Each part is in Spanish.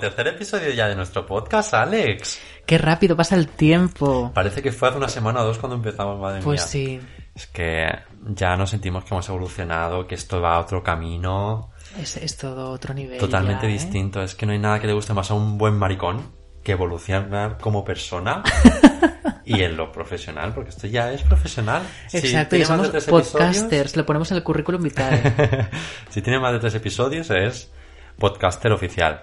Tercer episodio ya de nuestro podcast, Alex. Qué rápido pasa el tiempo. Parece que fue hace una semana o dos cuando empezamos, madre Pues mía. sí, Es que ya nos sentimos que hemos evolucionado, que esto va a otro camino es, es todo otro nivel. totalmente ya, ¿eh? distinto. Es que no hay nada que le guste más a un buen maricón que evolucionar como persona y en lo profesional, porque esto ya es profesional. Si Exacto, y más de somos episodios- podcasters, lo ponemos en el currículum vitae. si tiene más de tres episodios es podcaster oficial.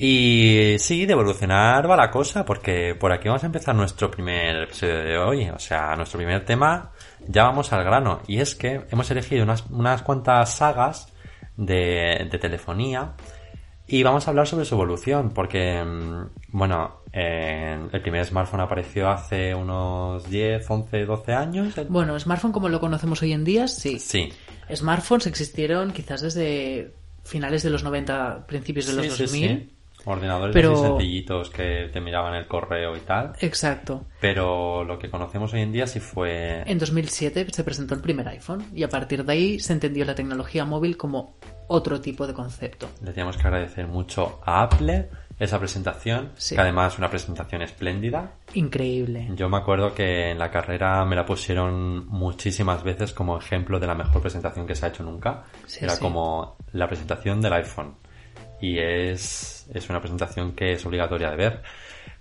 Y sí, de evolucionar va la cosa, porque por aquí vamos a empezar nuestro primer episodio de hoy. O sea, nuestro primer tema, ya vamos al grano. Y es que hemos elegido unas, unas cuantas sagas de, de telefonía y vamos a hablar sobre su evolución, porque, mm, bueno, eh, el primer smartphone apareció hace unos 10, 11, 12 años. bueno, smartphone como lo conocemos hoy en día, sí. Sí, Smartphones existieron quizás desde finales de los 90, principios de los sí, sí, 2000. sí. Ordenadores Pero- así sencillitos que te miraban el correo y tal. Exacto. Pero lo que conocemos hoy en día sí fue... En 2007 se presentó el primer iPhone y a partir de ahí se entendió la tecnología móvil como otro tipo de concepto. Le tenemos que agradecer mucho a Apple esa presentación, Sí. que además es una presentación espléndida. Increíble. Yo me acuerdo que en la carrera me la pusieron muchísimas veces como ejemplo de la mejor presentación que se ha hecho nunca. Sí, Era sí. como la presentación del iPhone. Y es, es una presentación que es obligatoria de ver,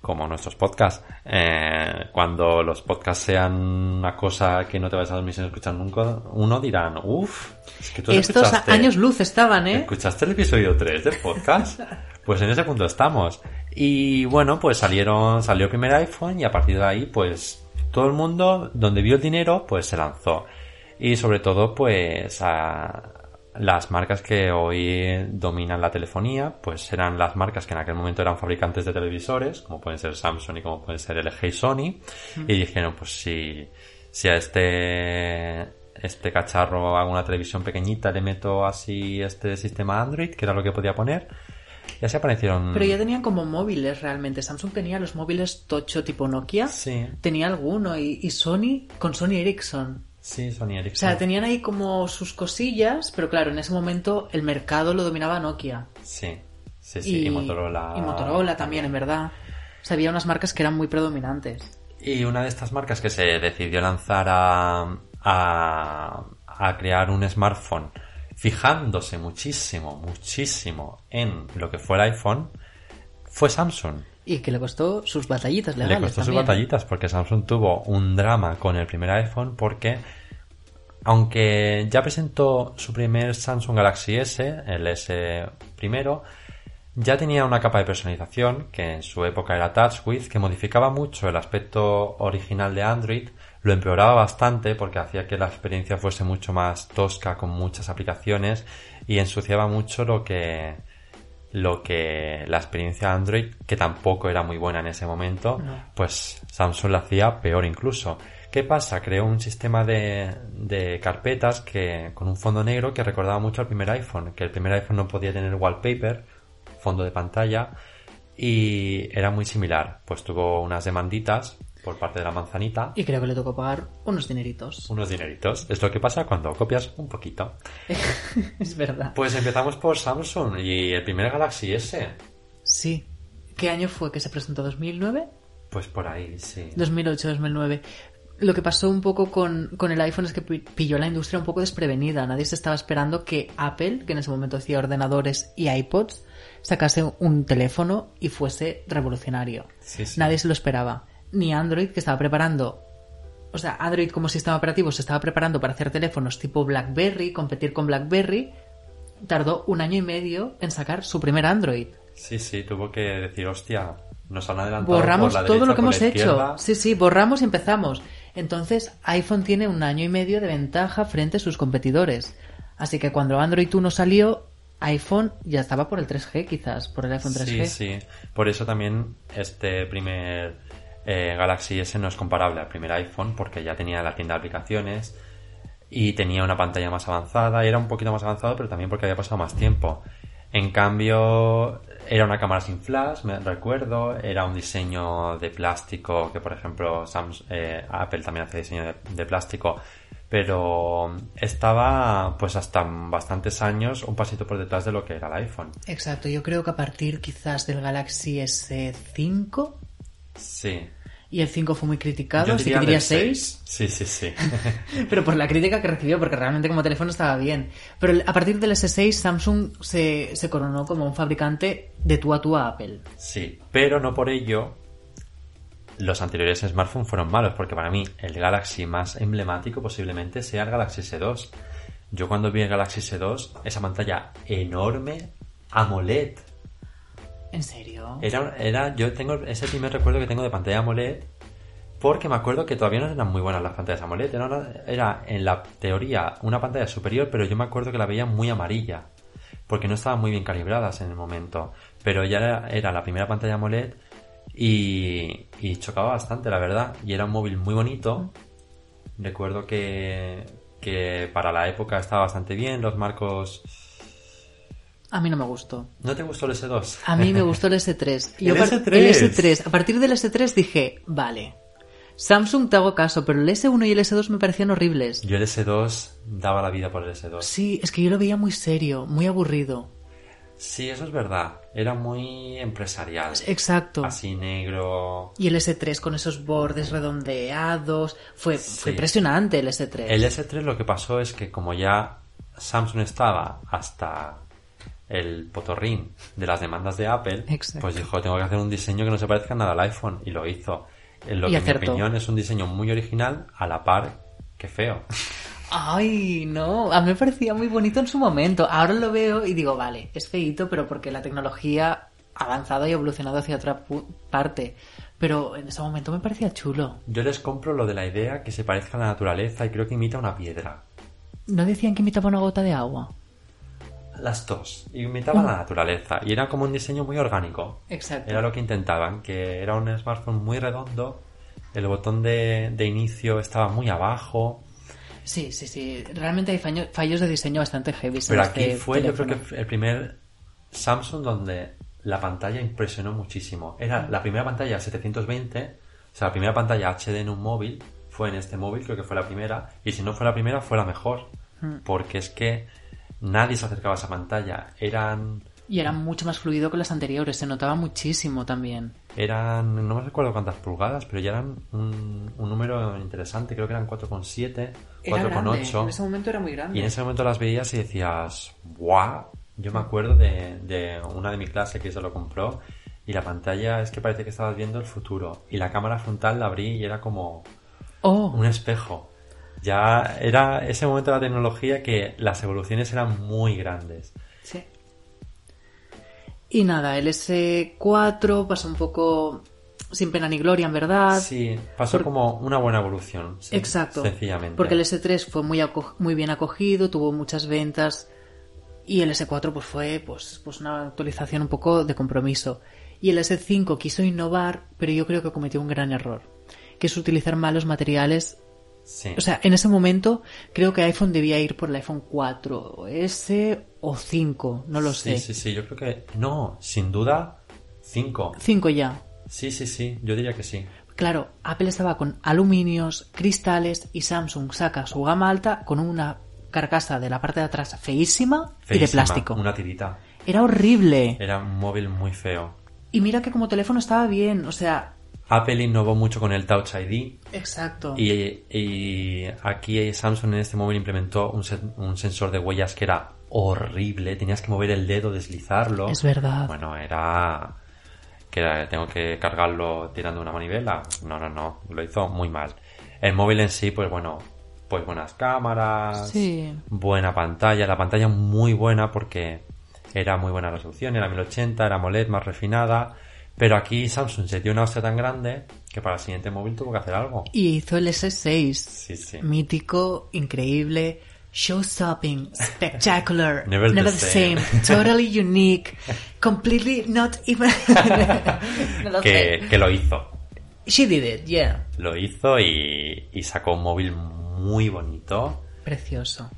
como nuestros podcasts. Eh, cuando los podcasts sean una cosa que no te vas a dormir sin escuchar nunca, uno dirán, uff, es que tú Estos años luz estaban, ¿eh? ¿Escuchaste el episodio 3 del podcast? Pues en ese punto estamos. Y bueno, pues salieron, salió el primer iPhone y a partir de ahí, pues todo el mundo donde vio el dinero, pues se lanzó. Y sobre todo, pues a las marcas que hoy dominan la telefonía, pues eran las marcas que en aquel momento eran fabricantes de televisores, como pueden ser Samsung y como pueden ser LG y Sony. Y dijeron, pues si, si a este, este cacharro hago una televisión pequeñita, le meto así este sistema Android, que era lo que podía poner. Y así aparecieron. Pero ya tenían como móviles realmente. Samsung tenía los móviles tocho tipo Nokia. Sí, Tenía alguno. Y, y Sony con Sony Ericsson. Sí, Sony O Ericsson. sea, tenían ahí como sus cosillas. Pero claro, en ese momento el mercado lo dominaba Nokia. Sí, sí, sí, y, Motorola. Y Motorola también, en verdad. O sea, había unas marcas que eran muy predominantes. Y una de estas marcas que se decidió lanzar a, a, a crear un smartphone fijándose muchísimo, muchísimo en lo que fue el iPhone fue Samsung. Y que le costó sus batallitas legales. Le costó sus también. batallitas porque Samsung tuvo un drama con el primer iPhone porque aunque ya presentó su primer Samsung Galaxy S, el S primero, ya tenía una capa de personalización que en su época era TouchWiz que modificaba mucho el aspecto original de Android, lo empeoraba bastante porque hacía que la experiencia fuese mucho más tosca con muchas aplicaciones y ensuciaba mucho lo que lo que la experiencia Android, que tampoco era muy buena en ese momento, No. pues Samsung la hacía peor incluso. ¿Qué pasa? Creó un sistema de, de carpetas que con un fondo negro que recordaba mucho al primer iPhone, que el primer iPhone no podía tener wallpaper, fondo de pantalla, y era muy similar. Pues tuvo unas demanditas por parte de la manzanita, Y creo que le tocó pagar unos dineritos. unos dineritos. Es lo que pasa cuando copias un poquito. es verdad. Pues empezamos por Samsung y el primer Galaxy S. Sí. ¿Qué año fue que se presentó? ¿2009? Pues por ahí, sí. 2008, 2009. Lo que pasó un poco con, con el iPhone es que pi- pilló la industria un poco desprevenida. Nadie se estaba esperando que Apple, que en ese momento hacía ordenadores y iPods, sacase un teléfono y fuese revolucionario. Sí, sí. Nadie se lo esperaba. Ni Android, que estaba preparando. O sea, Android como sistema operativo se estaba preparando para hacer teléfonos tipo BlackBerry, competir con BlackBerry. Tardó un año y medio en sacar su primer Android. Sí, sí, tuvo que decir, hostia, nos han adelantado Borramos por la todo derecha, lo que hemos hecho. Sí, sí, borramos y empezamos. Entonces, iPhone tiene un año y medio de ventaja frente a sus competidores. Así que cuando Android 1 salió, iPhone ya estaba por el 3G, quizás, por el iPhone 3G. Sí, sí. Por eso también este primer eh, Galaxy S no es comparable al primer iPhone, porque ya tenía la tienda de aplicaciones y tenía una pantalla más avanzada. Era un poquito más avanzado, pero también porque había pasado más tiempo. En cambio, era una cámara sin flash, me recuerdo. Era un diseño de plástico, que por ejemplo eh, Apple también hace diseño de, de plástico pero estaba pues hasta bastantes años un pasito por detrás de lo que era el iPhone. Exacto, yo creo que a partir quizás del Galaxy S5 Sí. Y el 5 fue muy criticado, así que diría diría del 6, Sí, sí, sí. pero por la crítica que recibió, porque realmente como teléfono estaba bien. Pero a partir del S6 Samsung se, se coronó como un fabricante de tú a tú a Apple. sí, pero no por ello los anteriores smartphones fueron malos, porque para mí el Galaxy más emblemático posiblemente sea el Galaxy S2. Yo cuando vi el Galaxy S2, esa pantalla enorme, AMOLED, ¿En serio? Era, era, yo tengo ese primer recuerdo que tengo de pantalla AMOLED porque me acuerdo que todavía no eran muy buenas las pantallas AMOLED. Era, era en la teoría una pantalla superior, pero yo me acuerdo que la veía muy amarilla porque no estaban muy bien calibradas en el momento. Pero ya era, era la primera pantalla AMOLED y, y chocaba bastante, la verdad. Y era un móvil muy bonito. Recuerdo que, que para la época estaba bastante bien, los marcos... A mí no me gustó. ¿No te gustó el S2? A mí me gustó el S3. El par- S3. el S3. A partir del S3 dije, vale. Samsung te hago caso, pero el S1 y el S2 me parecían horribles. Yo el S2 daba la vida por el S2. Sí, es que yo lo veía muy serio, muy aburrido. Sí, eso es verdad. Era muy empresarial. Exacto. Así negro. Y el S3 con esos bordes redondeados. Fue, Sí. fue impresionante el S3. El S3 lo que pasó es que como ya Samsung estaba hasta el potorrín de las demandas de Apple, Exacto. pues dijo, tengo que hacer un diseño que no se parezca nada al iPhone. Y lo hizo. En lo Y que acertó. en mi opinión es un diseño muy original a la par que feo. Ay, no, a mí me parecía muy bonito en su momento. Ahora lo veo y digo, vale, es feíto, pero porque la tecnología ha avanzado y evolucionado hacia otra parte. Pero en ese momento me parecía chulo. Yo les compro lo de la idea que se parezca a la naturaleza y creo que imita una piedra. ¿No decían que imitaba una gota de agua? Las dos. Imitaba la naturaleza. Y era como un diseño muy orgánico. Exacto. Era lo que intentaban, que era un smartphone muy redondo, el botón de, de inicio estaba muy abajo, Sí, sí, sí. Realmente hay fallo- fallos de diseño bastante heavy. pero aquí fue yo creo que el primer Samsung donde la pantalla impresionó muchísimo. Era la primera pantalla 720, o sea, la primera pantalla HD en un móvil, fue en este móvil, creo que fue la primera, y si no fue la primera, fue la mejor, porque es que nadie se acercaba a esa pantalla, eran... Y era mucho más fluido que las anteriores. Se notaba muchísimo también. Eran, no me recuerdo cuántas pulgadas, pero ya eran un, un número interesante, creo que eran 4,7, 4,8. momento era muy grande. Y en ese momento las veías y decías, ¡guau! Yo me acuerdo de, de una de mi clase que se lo compró y la pantalla es que parece que estabas viendo el futuro. Y la cámara frontal la abrí y era como Oh, un espejo. Ya era ese momento de la tecnología que las evoluciones eran muy grandes. Sí. Y nada, el S4 pasó un poco sin pena ni gloria, en verdad. Sí, pasó Por- como una buena evolución. sí, Exacto. Sencillamente. Porque el S3 fue muy, muy bien acogido, tuvo muchas ventas. Y el S4 pues fue pues, pues una actualización un poco de compromiso. Y el S5 quiso innovar, pero yo creo que cometió un gran error. Que es utilizar malos materiales. Sí. O sea, en ese momento creo que iPhone debía ir por el iPhone 4S o 5, no lo sí, sé. sí, sí, yo creo que... No, sin duda, 5. 5 ya. Sí, sí, sí, yo diría que sí. Claro, Apple estaba con aluminios, cristales y Samsung saca su gama alta con una carcasa de la parte de atrás feísima, y de Feísima, plástico. Una tirita. Era horrible. Era un móvil muy feo. Y mira que como teléfono estaba bien, o sea... Apple innovó mucho con el Touch ID Exacto. y, y aquí Samsung en este móvil implementó un, sen- un sensor de huellas que era horrible. Tenías que mover el dedo, deslizarlo. Es verdad. Bueno, era que era- tengo que cargarlo tirando una manivela. No, no, no, lo hizo muy mal. El móvil en sí, pues bueno, pues buenas cámaras, Sí. buena pantalla, la pantalla muy buena porque era muy buena resolución, era 1080, era AMOLED más refinada, Pero aquí Samsung se dio una hostia tan grande que para el siguiente móvil tuvo que hacer algo. Y hizo el S6. Sí, sí. Mítico, increíble, show stopping, spectacular, Never never, the the, same. same. totally unique, completely not even. no lo Que, sé. que lo hizo. She did it, yeah. Lo hizo y, y sacó un móvil muy bonito. Precioso.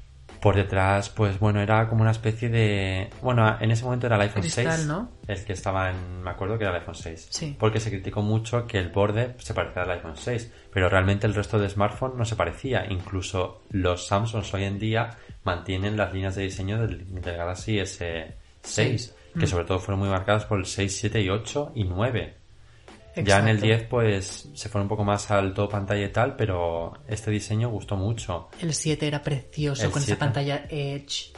Por detrás, pues bueno, era como una especie de... Bueno, en ese momento era el iPhone Cristal, 6. ¿no? El que estaba en... Me acuerdo que era el iPhone 6. Sí. Porque se criticó mucho que el borde se parecía al iPhone 6. Pero realmente el resto de smartphones no se parecía. Incluso los Samsungs hoy en día mantienen las líneas de diseño del, del Galaxy S6. Seis. Que Mm. sobre todo fueron muy marcadas por el 6, 7 y 8 y 9. Ya en el Exacto. 10 pues se fueron un poco más al todo pantalla y tal, pero este diseño gustó mucho. El 7 era precioso El con 7. esa pantalla Edge.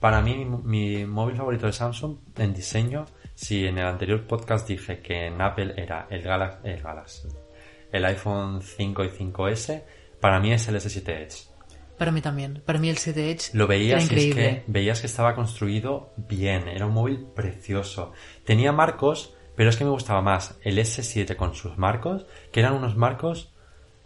Para mí, mi, mi móvil favorito de Samsung en diseño, si en el anterior podcast dije que en Apple era el Galaxy, el, Galaxy, el iPhone 5 y 5S, para mí es el S7 Edge. Para mí también. Para mí el 7 Edge Lo era veías es que veías que estaba construido bien, era un móvil precioso. Tenía marcos, pero es que me gustaba más el S7 con sus marcos, que eran unos marcos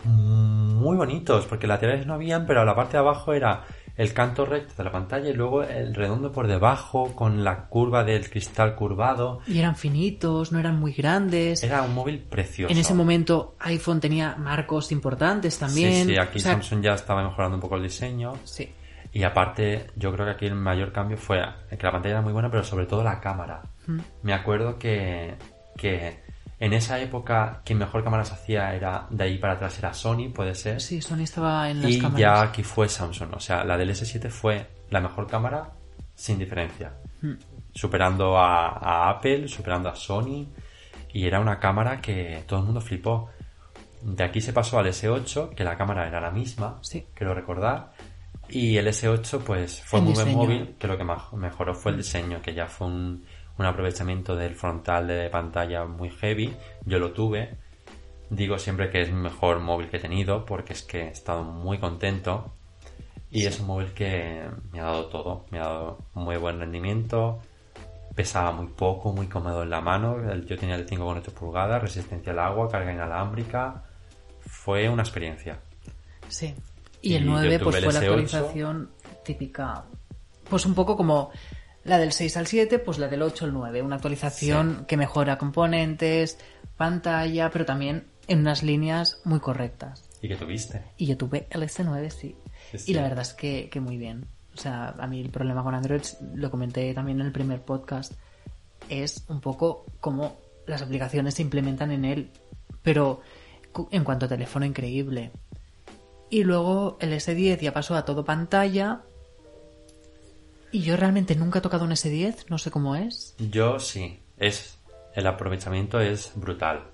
muy bonitos, porque laterales no habían, pero la parte de abajo era el canto recto de la pantalla y luego el redondo por debajo con la curva del cristal curvado. Y eran finitos, no eran muy grandes. Era un móvil precioso. En ese momento iPhone tenía marcos importantes también. Sí, sí, aquí O sea, Samsung ya estaba mejorando un poco el diseño. sí. Y aparte, yo creo que aquí el mayor cambio fue que la pantalla era muy buena, pero sobre todo la cámara. Mm. Me acuerdo que, que en esa época quien mejor cámaras hacía era de ahí para atrás era Sony, puede ser. Sí, Sony estaba en las y cámaras. ya aquí fue Samsung. O sea, la del S7 fue la mejor cámara sin diferencia. Mm. Superando a, a Apple, superando a Sony. Y era una cámara que todo el mundo flipó. De aquí se pasó al S8, que la cámara era la misma, Sí. quiero recordar. Y el S8 pues fue El muy buen móvil, que lo que mejoró fue el diseño, que ya fue un, un aprovechamiento del frontal de pantalla muy heavy. Yo lo tuve. Digo siempre que es mi mejor móvil que he tenido, porque es que he estado muy contento. Y es un móvil que me ha dado todo. Me ha dado muy buen rendimiento. Pesaba muy poco, muy cómodo en la mano. Yo tenía el 5,8 pulgadas, resistencia al agua, carga inalámbrica. Fue una experiencia. Sí. Y Y el yo 9 tuve pues el fue la S8. actualización típica. Pues un poco como la del 6 al 7, pues la del 8 al 9. Una actualización que mejora componentes, pantalla, pero también en unas líneas muy correctas. ¿Y qué tuviste? Y yo tuve el S9, sí. Y la verdad es que, que muy bien. O sea, a mí el problema con Android, lo comenté también en el primer podcast, es un poco cómo las aplicaciones se implementan en él. Pero en cuanto a teléfono, increíble. Y luego el S10 ya pasó a todo pantalla. Y yo realmente nunca he tocado un S10, no sé cómo es. Yo sí. Es, el aprovechamiento es brutal.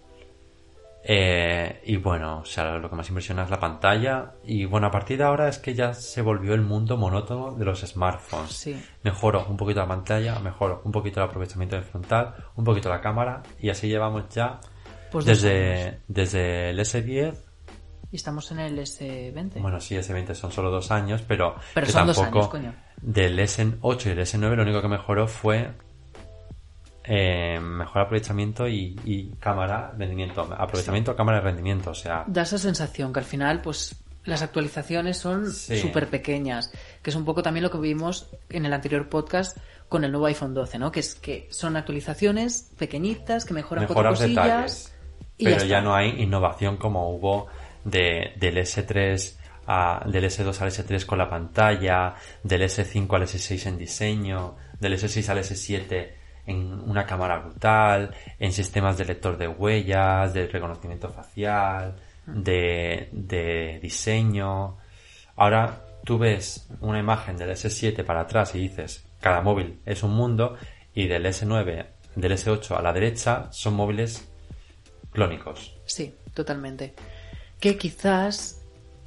Eh, y bueno, o sea, lo que más impresiona es la pantalla. Y bueno, a partir de ahora es que ya se volvió el mundo monótono de los smartphones. Sí. Mejoro un poquito la pantalla, mejoro un poquito el aprovechamiento del frontal, un poquito la cámara. Y así llevamos ya Pues dos desde, desde el S10. Y estamos en el S20. Bueno, sí, S20 son solo dos años, pero, Pero que son dos tampoco años, coño. Del S8 y el S9 lo único que mejoró fue eh, mejor aprovechamiento y, y cámara, rendimiento. Aprovechamiento, cámara y rendimiento. O sea, da esa sensación que al final, pues las actualizaciones son Sí. súper pequeñas, que es un poco también lo que vimos en el anterior podcast con el nuevo iPhone 12, ¿no? Que es que son actualizaciones pequeñitas que mejoran cuatro cosillas detalles. y Pero ya, no hay innovación como hubo de, del S3 del S2 al S3 con la pantalla, del S5 al S6 en diseño, del S6 al S7 en una cámara brutal, en sistemas de lector de huellas, de reconocimiento facial, de, de diseño. Ahora tú ves una imagen del S7 para atrás y dices, cada móvil es un mundo, y del S9, del S8 a la derecha son móviles clónicos. Sí, totalmente. Que quizás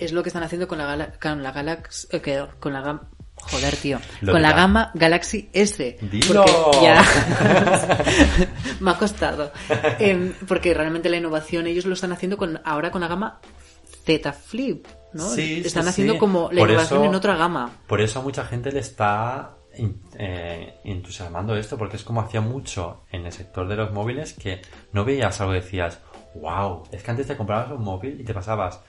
es lo que están haciendo con la, gala- con la Galaxy... eh, con la gama... Joder, tío. Lo con la gama Galaxy S. ¡Dilo! Porque ya... Me ha costado. Em, porque realmente la innovación ellos lo están haciendo con ahora con la gama Z Flip, ¿no? Sí, están sí. haciendo como la Por innovación eso- en otra gama. Por eso a mucha gente le está eh, entusiasmando esto porque es como hacía mucho en el sector de los móviles que no veías algo y decías, wow, es que antes te comprabas un móvil y te pasabas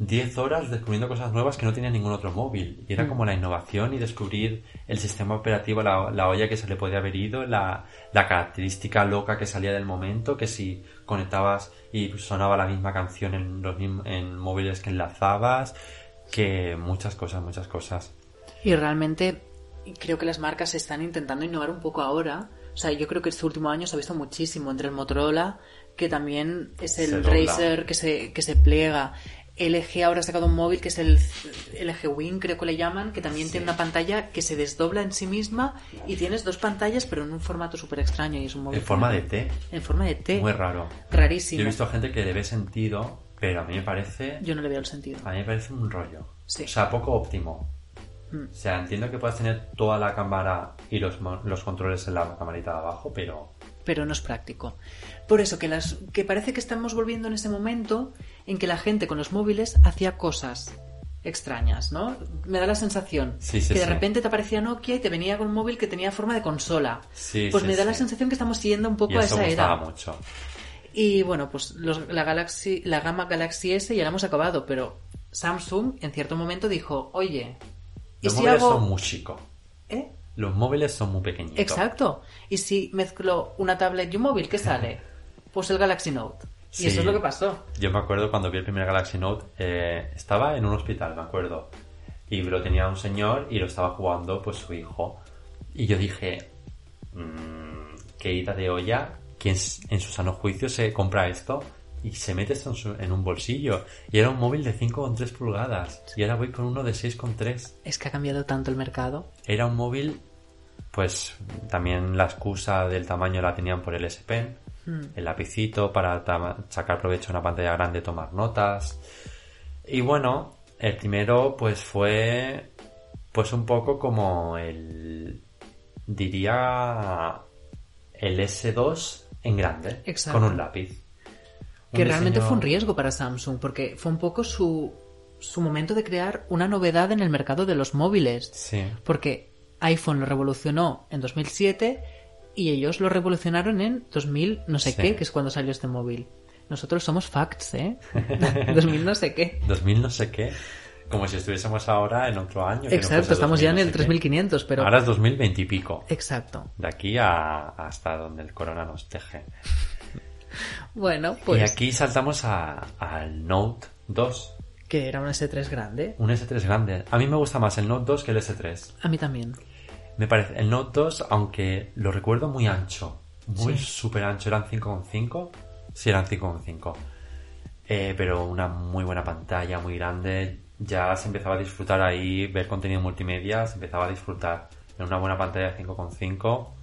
10 horas descubriendo cosas nuevas que no tenía ningún otro móvil. Y era como la innovación y descubrir el sistema operativo, la, la olla que se le podía haber ido, la, la característica loca que salía del momento, que si conectabas y sonaba la misma canción en los en móviles que enlazabas, que muchas cosas, muchas cosas. Y realmente creo que las marcas están intentando innovar un poco ahora. O sea, yo creo que este último año se ha visto muchísimo entre el Motorola, que también es el. Razer que se, que se pliega. LG ahora ha sacado un móvil que es el LG Wing, creo que le llaman, que también Sí. tiene una pantalla que se desdobla en sí misma y tienes dos pantallas, pero en un formato súper extraño. Y es un móvil En forma de T, En forma de T. muy raro. Rarísimo. Yo he visto gente que le ve sentido, pero a mí me parece, Yo no le veo el sentido. a mí me parece un rollo. Sí. O sea, poco óptimo. Mm. O sea, entiendo que puedas tener toda la cámara y los, los controles en la camarita de abajo, pero pero no es práctico. Por eso que las que parece que estamos volviendo en ese momento en que la gente con los móviles hacía cosas extrañas, ¿no? Me da la sensación Sí, sí, que de sí. repente te aparecía Nokia y te venía con un móvil que tenía forma de consola. Sí, pues me da la sensación que estamos siguiendo un poco y a eso esa era. mucho. Y bueno, pues los- la Galaxy, la gama Galaxy S ya la hemos acabado, pero Samsung en cierto momento dijo, oye, ¿y Los si móviles hago son muy chicos. ¿Eh? Los móviles son muy pequeñitos. Exacto. Y si mezclo una tablet y un móvil, ¿qué sale? Pues el Galaxy Note. Y Sí. eso es lo que pasó. Yo me acuerdo cuando vi el primer Galaxy Note, eh, estaba en un hospital, me acuerdo. Y lo tenía un señor y lo estaba jugando pues su hijo. Y yo dije, mmm, qué ida de olla, ¿quién s- en su sano juicio se compra esto? Y se mete esto en, su- en un bolsillo. Y era un móvil de 5,3 pulgadas. Y ahora voy con uno de 6,3. Es que ha cambiado tanto el mercado. Era un móvil, pues también la excusa del tamaño la tenían por el S Pen, el lapicito para sacar provecho de una pantalla grande, tomar notas. Y bueno, el primero pues fue pues un poco como el diría el S2 en grande, Exacto. con un lápiz. Que realmente diseño- fue un riesgo para Samsung, porque fue un poco su, su momento de crear una novedad en el mercado de los móviles. Sí. Porque iPhone lo revolucionó en 2007 y ellos lo revolucionaron en 2000 no sé Sí. qué, que es cuando salió este móvil. Nosotros somos facts, ¿eh? 2000 no sé qué. 2000 no sé qué. Como si estuviésemos ahora en otro año. que no Exacto, fuese estamos ya en 2000 el no sé qué. 3500, pero... Ahora es 2020 y pico. Exacto. De aquí a hasta donde el corona nos teje. Bueno, pues... Y aquí saltamos a- al Note 2. Que era un S3 grande. Un S3 grande. A mí me gusta más el Note 2 que el S3. A mí también. Me parece, el Note 2, aunque lo recuerdo muy ancho, muy Sí. súper ancho, eran 5,5. Sí, eran 5,5. Eh, pero una muy buena pantalla, muy grande. Ya se empezaba a disfrutar ahí, ver contenido multimedia, se empezaba a disfrutar. En una buena pantalla de 5,5,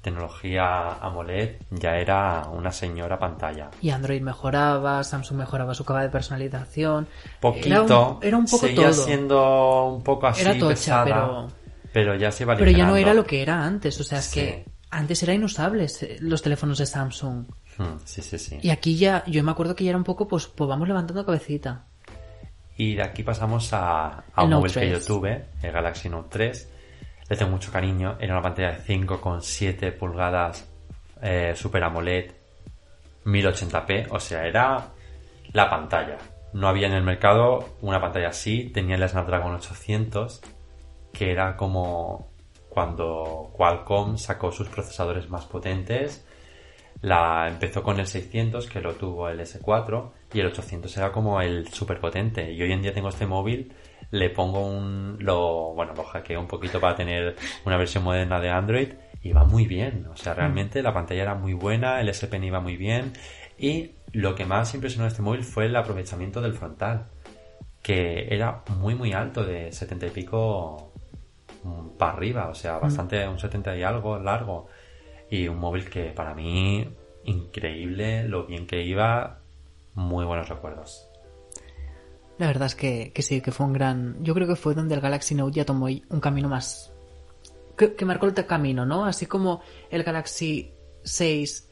tecnología AMOLED, ya era una señora pantalla. Y Android mejoraba, Samsung mejoraba su capa de personalización. Poquito, Era un, era un poco seguía todo. siendo un poco así Era tocha, pesada, pero- pero ya se iba Pero ya no era lo que era antes. O sea, es Sí. que antes era inusables los teléfonos de Samsung. Hmm, Sí, sí, sí. Y aquí ya, yo me acuerdo que ya era un poco, pues, pues vamos levantando cabecita. Y de aquí pasamos a, a un móvil que yo 3. tuve, el Galaxy Note 3. Le tengo mucho cariño. Era una pantalla de 5,7 pulgadas eh, Super AMOLED 1080p. O sea, era la pantalla. No había en el mercado una pantalla así. Tenía el Snapdragon 800, que era como cuando Qualcomm sacó sus procesadores más potentes. La empezó con el 600, que lo tuvo el S4, y el 800 era como el super potente. Y hoy en día tengo este móvil, le pongo un, lo, bueno, lo hackeo un poquito para tener una versión moderna de Android, y va muy bien. O sea, realmente la pantalla era muy buena, el S Pen iba muy bien, y lo que más impresionó de este móvil fue el aprovechamiento del frontal, que era muy muy alto, de 70 y pico mm, para arriba, o sea, bastante, un 70 y algo largo. Y un móvil que para mí, increíble, lo bien que iba, muy buenos recuerdos. La verdad es que, que sí, que fue un gran... Yo creo que fue donde el Galaxy Note ya tomó un camino más... Que, que marcó el camino, ¿no? Así como el Galaxy 6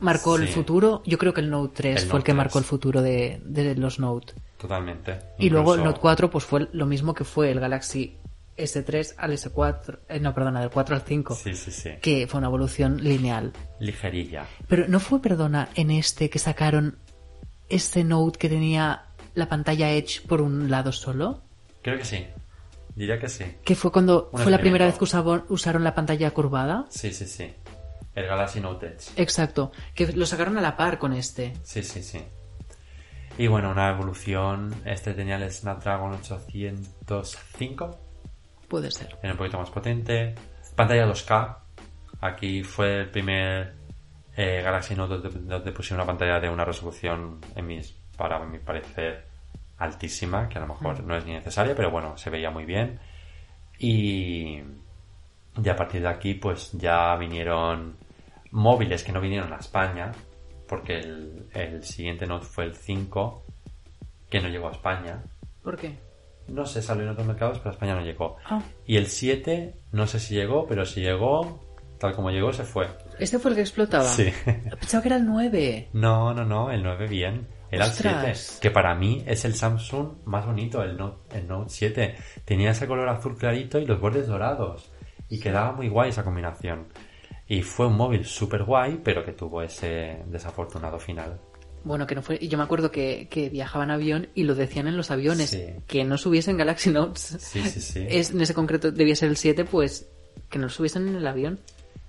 marcó el futuro, yo creo que el Note 3 El fue el que 3. marcó el futuro de, de los Note. Totalmente. Y luego el Note 4 pues fue lo mismo que fue el Galaxy S3 al S4, eh, no, perdona, del 4 al 5, Sí, sí, sí. que fue una evolución lineal. Ligerilla. Pero no fue, perdona, en este que sacaron este Note que tenía la pantalla Edge por un lado solo, Creo que sí. Diría que sí. que fue cuando Un fue la primera vez que usaron la pantalla curvada. Sí, sí, sí. El Galaxy Note Edge. Exacto, que lo sacaron a la par con este. Sí, sí, sí. Y bueno, una evolución. Este tenía el Snapdragon 805. Puede ser. Era un poquito más potente. Pantalla 2K. Aquí fue el primer eh, Galaxy Note donde, donde pusieron una pantalla de una resolución, en mis, para mi parecer, altísima, que a lo mejor no es ni necesaria, pero bueno, se veía muy bien. Y, y a partir de aquí, pues ya vinieron móviles que no vinieron a España, porque el, el siguiente Note fue el 5, que no llegó a España. ¿Por qué? No sé, salió en otros mercados, pero a España no llegó. Ah. Y el 7, no sé si llegó, pero si llegó, tal como llegó, se fue. ¿Este fue el que explotaba? Sí. Pensaba que era el 9. No, no, no, el 9 bien. Era el Ostras. 7, que para mí es el Samsung más bonito, el Note, el Note 7. Tenía ese color azul clarito y los bordes dorados. Y quedaba muy guay esa combinación. Y fue un móvil súper guay, pero que tuvo ese desafortunado final. Bueno, que no fue. Y yo me acuerdo que, que viajaban en avión y lo decían en los aviones. Sí. Que no subiesen Galaxy Notes. Sí, sí, sí. Es, en ese concreto debía ser el 7, pues que no lo subiesen en el avión.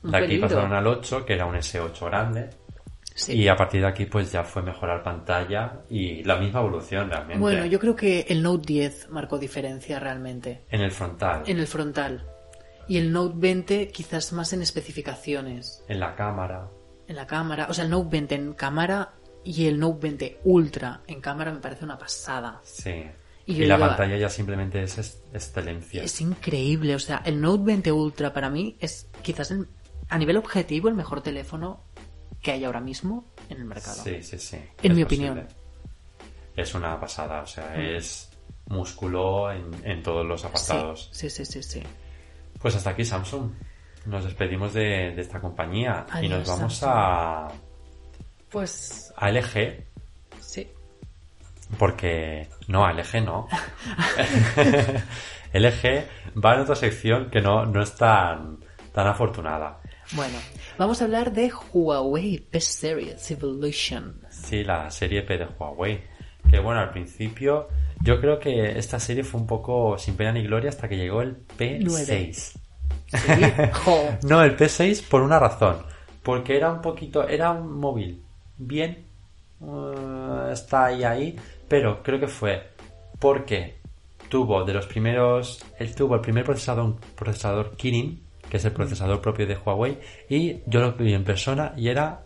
Un De aquí peligro. pasaron al 8, que era un S8 grande. Sí. Y a partir de aquí pues ya fue mejorar pantalla y la misma evolución realmente. Bueno, yo creo que el Note 10 marcó diferencia realmente. En el frontal, En el frontal. Y el Note 20 quizás más en especificaciones. en la cámara. En la cámara. O sea, el Note 20 en cámara y el Note 20 Ultra en cámara me parece una pasada. Sí. Y la digo, pantalla ya simplemente es excelencia. Es increíble. O sea, el Note 20 Ultra para mí es quizás el- a nivel objetivo el mejor teléfono que hay ahora mismo en el mercado. Sí, sí, sí. En mi posible. opinión. Es una pasada, o sea, Mm. es músculo en, en todos los apartados. sí, sí, sí, sí. Pues hasta aquí Samsung. Nos despedimos de, de esta compañía y nos vamos Samsung. a, Pues a LG, sí. porque no, a LG no. LG va en otra sección que no, no es tan, tan afortunada. Bueno, vamos a hablar de Huawei P Series Evolution. Sí, la serie P de Huawei. Que bueno, al principio yo creo que esta serie fue un poco sin pena ni gloria hasta que llegó el P6. Sí. No, el P6 por una razón. Porque era un poquito, era un móvil bien, eh, está ahí ahí, pero creo que fue porque tuvo de los primeros, él tuvo el primer procesador, un procesador Kirin, que es el procesador propio de Huawei, y yo lo vi en persona y era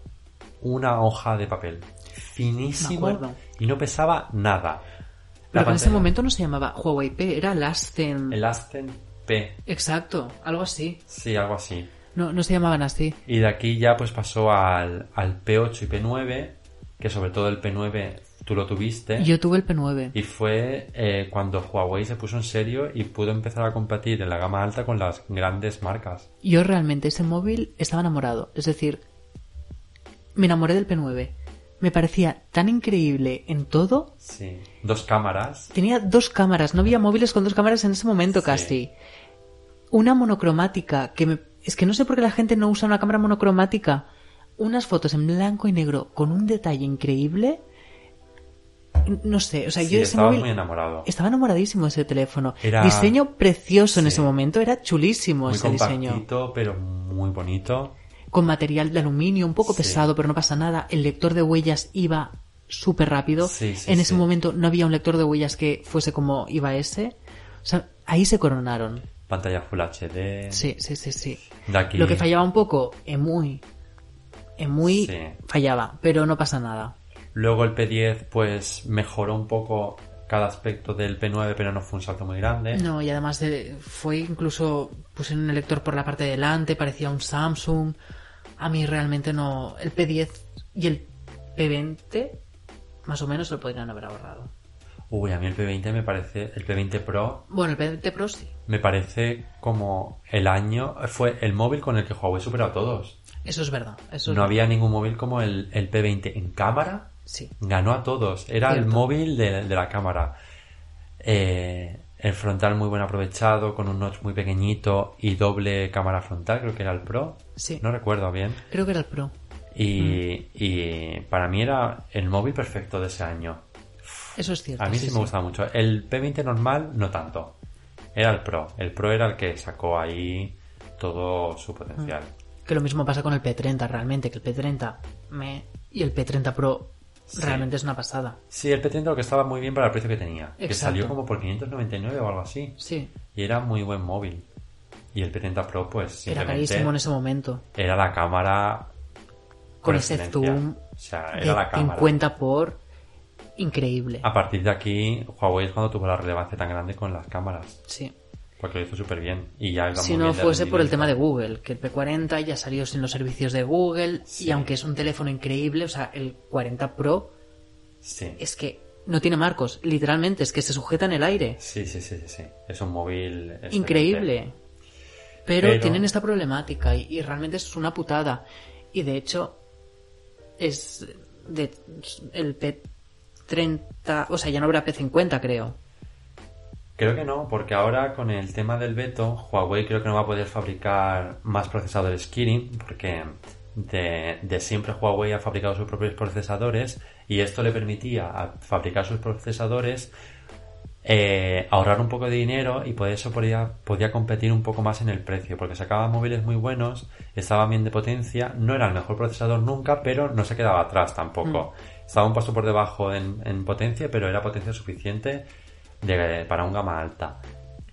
una hoja de papel finísimo y no pesaba nada. Pero La en ese momento no se llamaba Huawei P, era Lasten. el Aston P, Exacto, algo así. sí, algo así. No, no se llamaban así. Y de aquí ya pues pasó al, al P8 y P9, que sobre todo el P9 tú lo tuviste. Yo tuve el P9. Y fue eh, cuando Huawei se puso en serio y pudo empezar a competir en la gama alta con las grandes marcas. Yo realmente ese móvil estaba enamorado. Es decir, me enamoré del P9. Me parecía tan increíble en todo. Sí. Dos cámaras. Tenía dos cámaras, no había móviles con dos cámaras en ese momento Sí. casi. Una monocromática, que me... es que no sé por qué la gente no usa una cámara monocromática. Unas fotos en blanco y negro con un detalle increíble. No sé, o sea, Sí, yo estaba móvil muy enamorado. estaba enamoradísimo de ese teléfono. Era- Diseño precioso en ese momento, era chulísimo Muy ese diseño. pero muy bonito. Con material de aluminio, un poco Sí. pesado, pero no pasa nada. El lector de huellas iba súper rápido. En ese momento no había un lector de huellas que fuese como iba ese. O sea, ahí se coronaron. Pantalla Full HD. Sí, sí, sí, sí. De aquí. Lo que fallaba un poco, en muy, en muy Sí. fallaba, pero no pasa nada. Luego el P10 pues mejoró un poco cada aspecto del P9, pero no fue un salto muy grande. No, y además de- fue incluso, pusieron el lector por la parte de delante, parecía un Samsung. A mí realmente no, el P10 y el P20, más o menos lo podrían haber ahorrado. Uy, a mí el P20 me parece, el P20 Pro Bueno, el P20 Pro sí. Me parece como el año, fue el móvil con el que Huawei superó a todos. Eso es verdad. Eso es No verdad. había ningún móvil como el, el P20 en cámara, Sí. ganó a todos, era el móvil de, de la cámara. Eh, El frontal muy buen aprovechado, con un notch muy pequeñito y doble cámara frontal, creo que era el Pro. Sí. No recuerdo bien. Creo que era el Pro. Y, y para mí era el móvil perfecto de ese año. Eso es cierto. A mí sí, me gustaba mucho. El P20 normal, no tanto. Era el Pro. El Pro era el que sacó ahí todo su potencial. Que lo mismo pasa con el P30 realmente, que el P30 me y el P30 Pro realmente es una pasada. Sí, el P30 lo que estaba muy bien para el precio que tenía. Que salió como por 599 o algo así. Sí, Y era muy buen móvil. Y el P30 Pro, pues era carísimo en ese momento. era la cámara Con ese zoom O sea, de era la cámara. 50 por increíble. A partir de aquí, Huawei es cuando tuvo la relevancia tan grande con las cámaras. Sí. Porque lo hizo súper bien. Y ya Si no fuese por el tema de Google, que el P40 ya salió sin los servicios de Google Sí. y aunque es un teléfono increíble, o sea, el 40 Pro Sí. es que no tiene marcos, literalmente, es que se sujeta en el aire. Sí, sí, sí, sí, sí. Es un móvil excelente. Increíble. Pero, Pero- tienen esta problemática y, y realmente es una putada. Y de hecho, es de el P30, o sea, ya no habrá P50, creo. Creo que no, porque ahora con el tema del veto, Huawei creo que no va a poder fabricar más procesadores Kirin, porque de, de siempre Huawei ha fabricado sus propios procesadores y esto le permitía a fabricar sus procesadores eh, ahorrar un poco de dinero y por eso podía, podía competir un poco más en el precio, porque sacaban móviles muy buenos, estaban bien de potencia, no era el mejor procesador nunca, pero no se quedaba atrás tampoco. Estaba un paso por debajo en, en potencia, pero era potencia suficiente de- para un gama alta.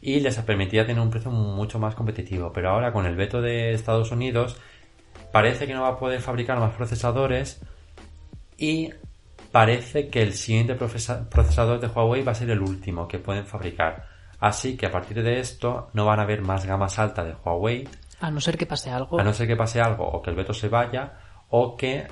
Y les permitía tener un precio mucho más competitivo. Pero ahora con el veto de Estados Unidos parece que no va a poder fabricar más procesadores y parece que el siguiente procesa- procesador de Huawei va a ser el último que pueden fabricar. Así que a partir de esto no van a haber más gamas altas de Huawei, A no ser que pase algo. a no ser que pase algo o que el veto se vaya o que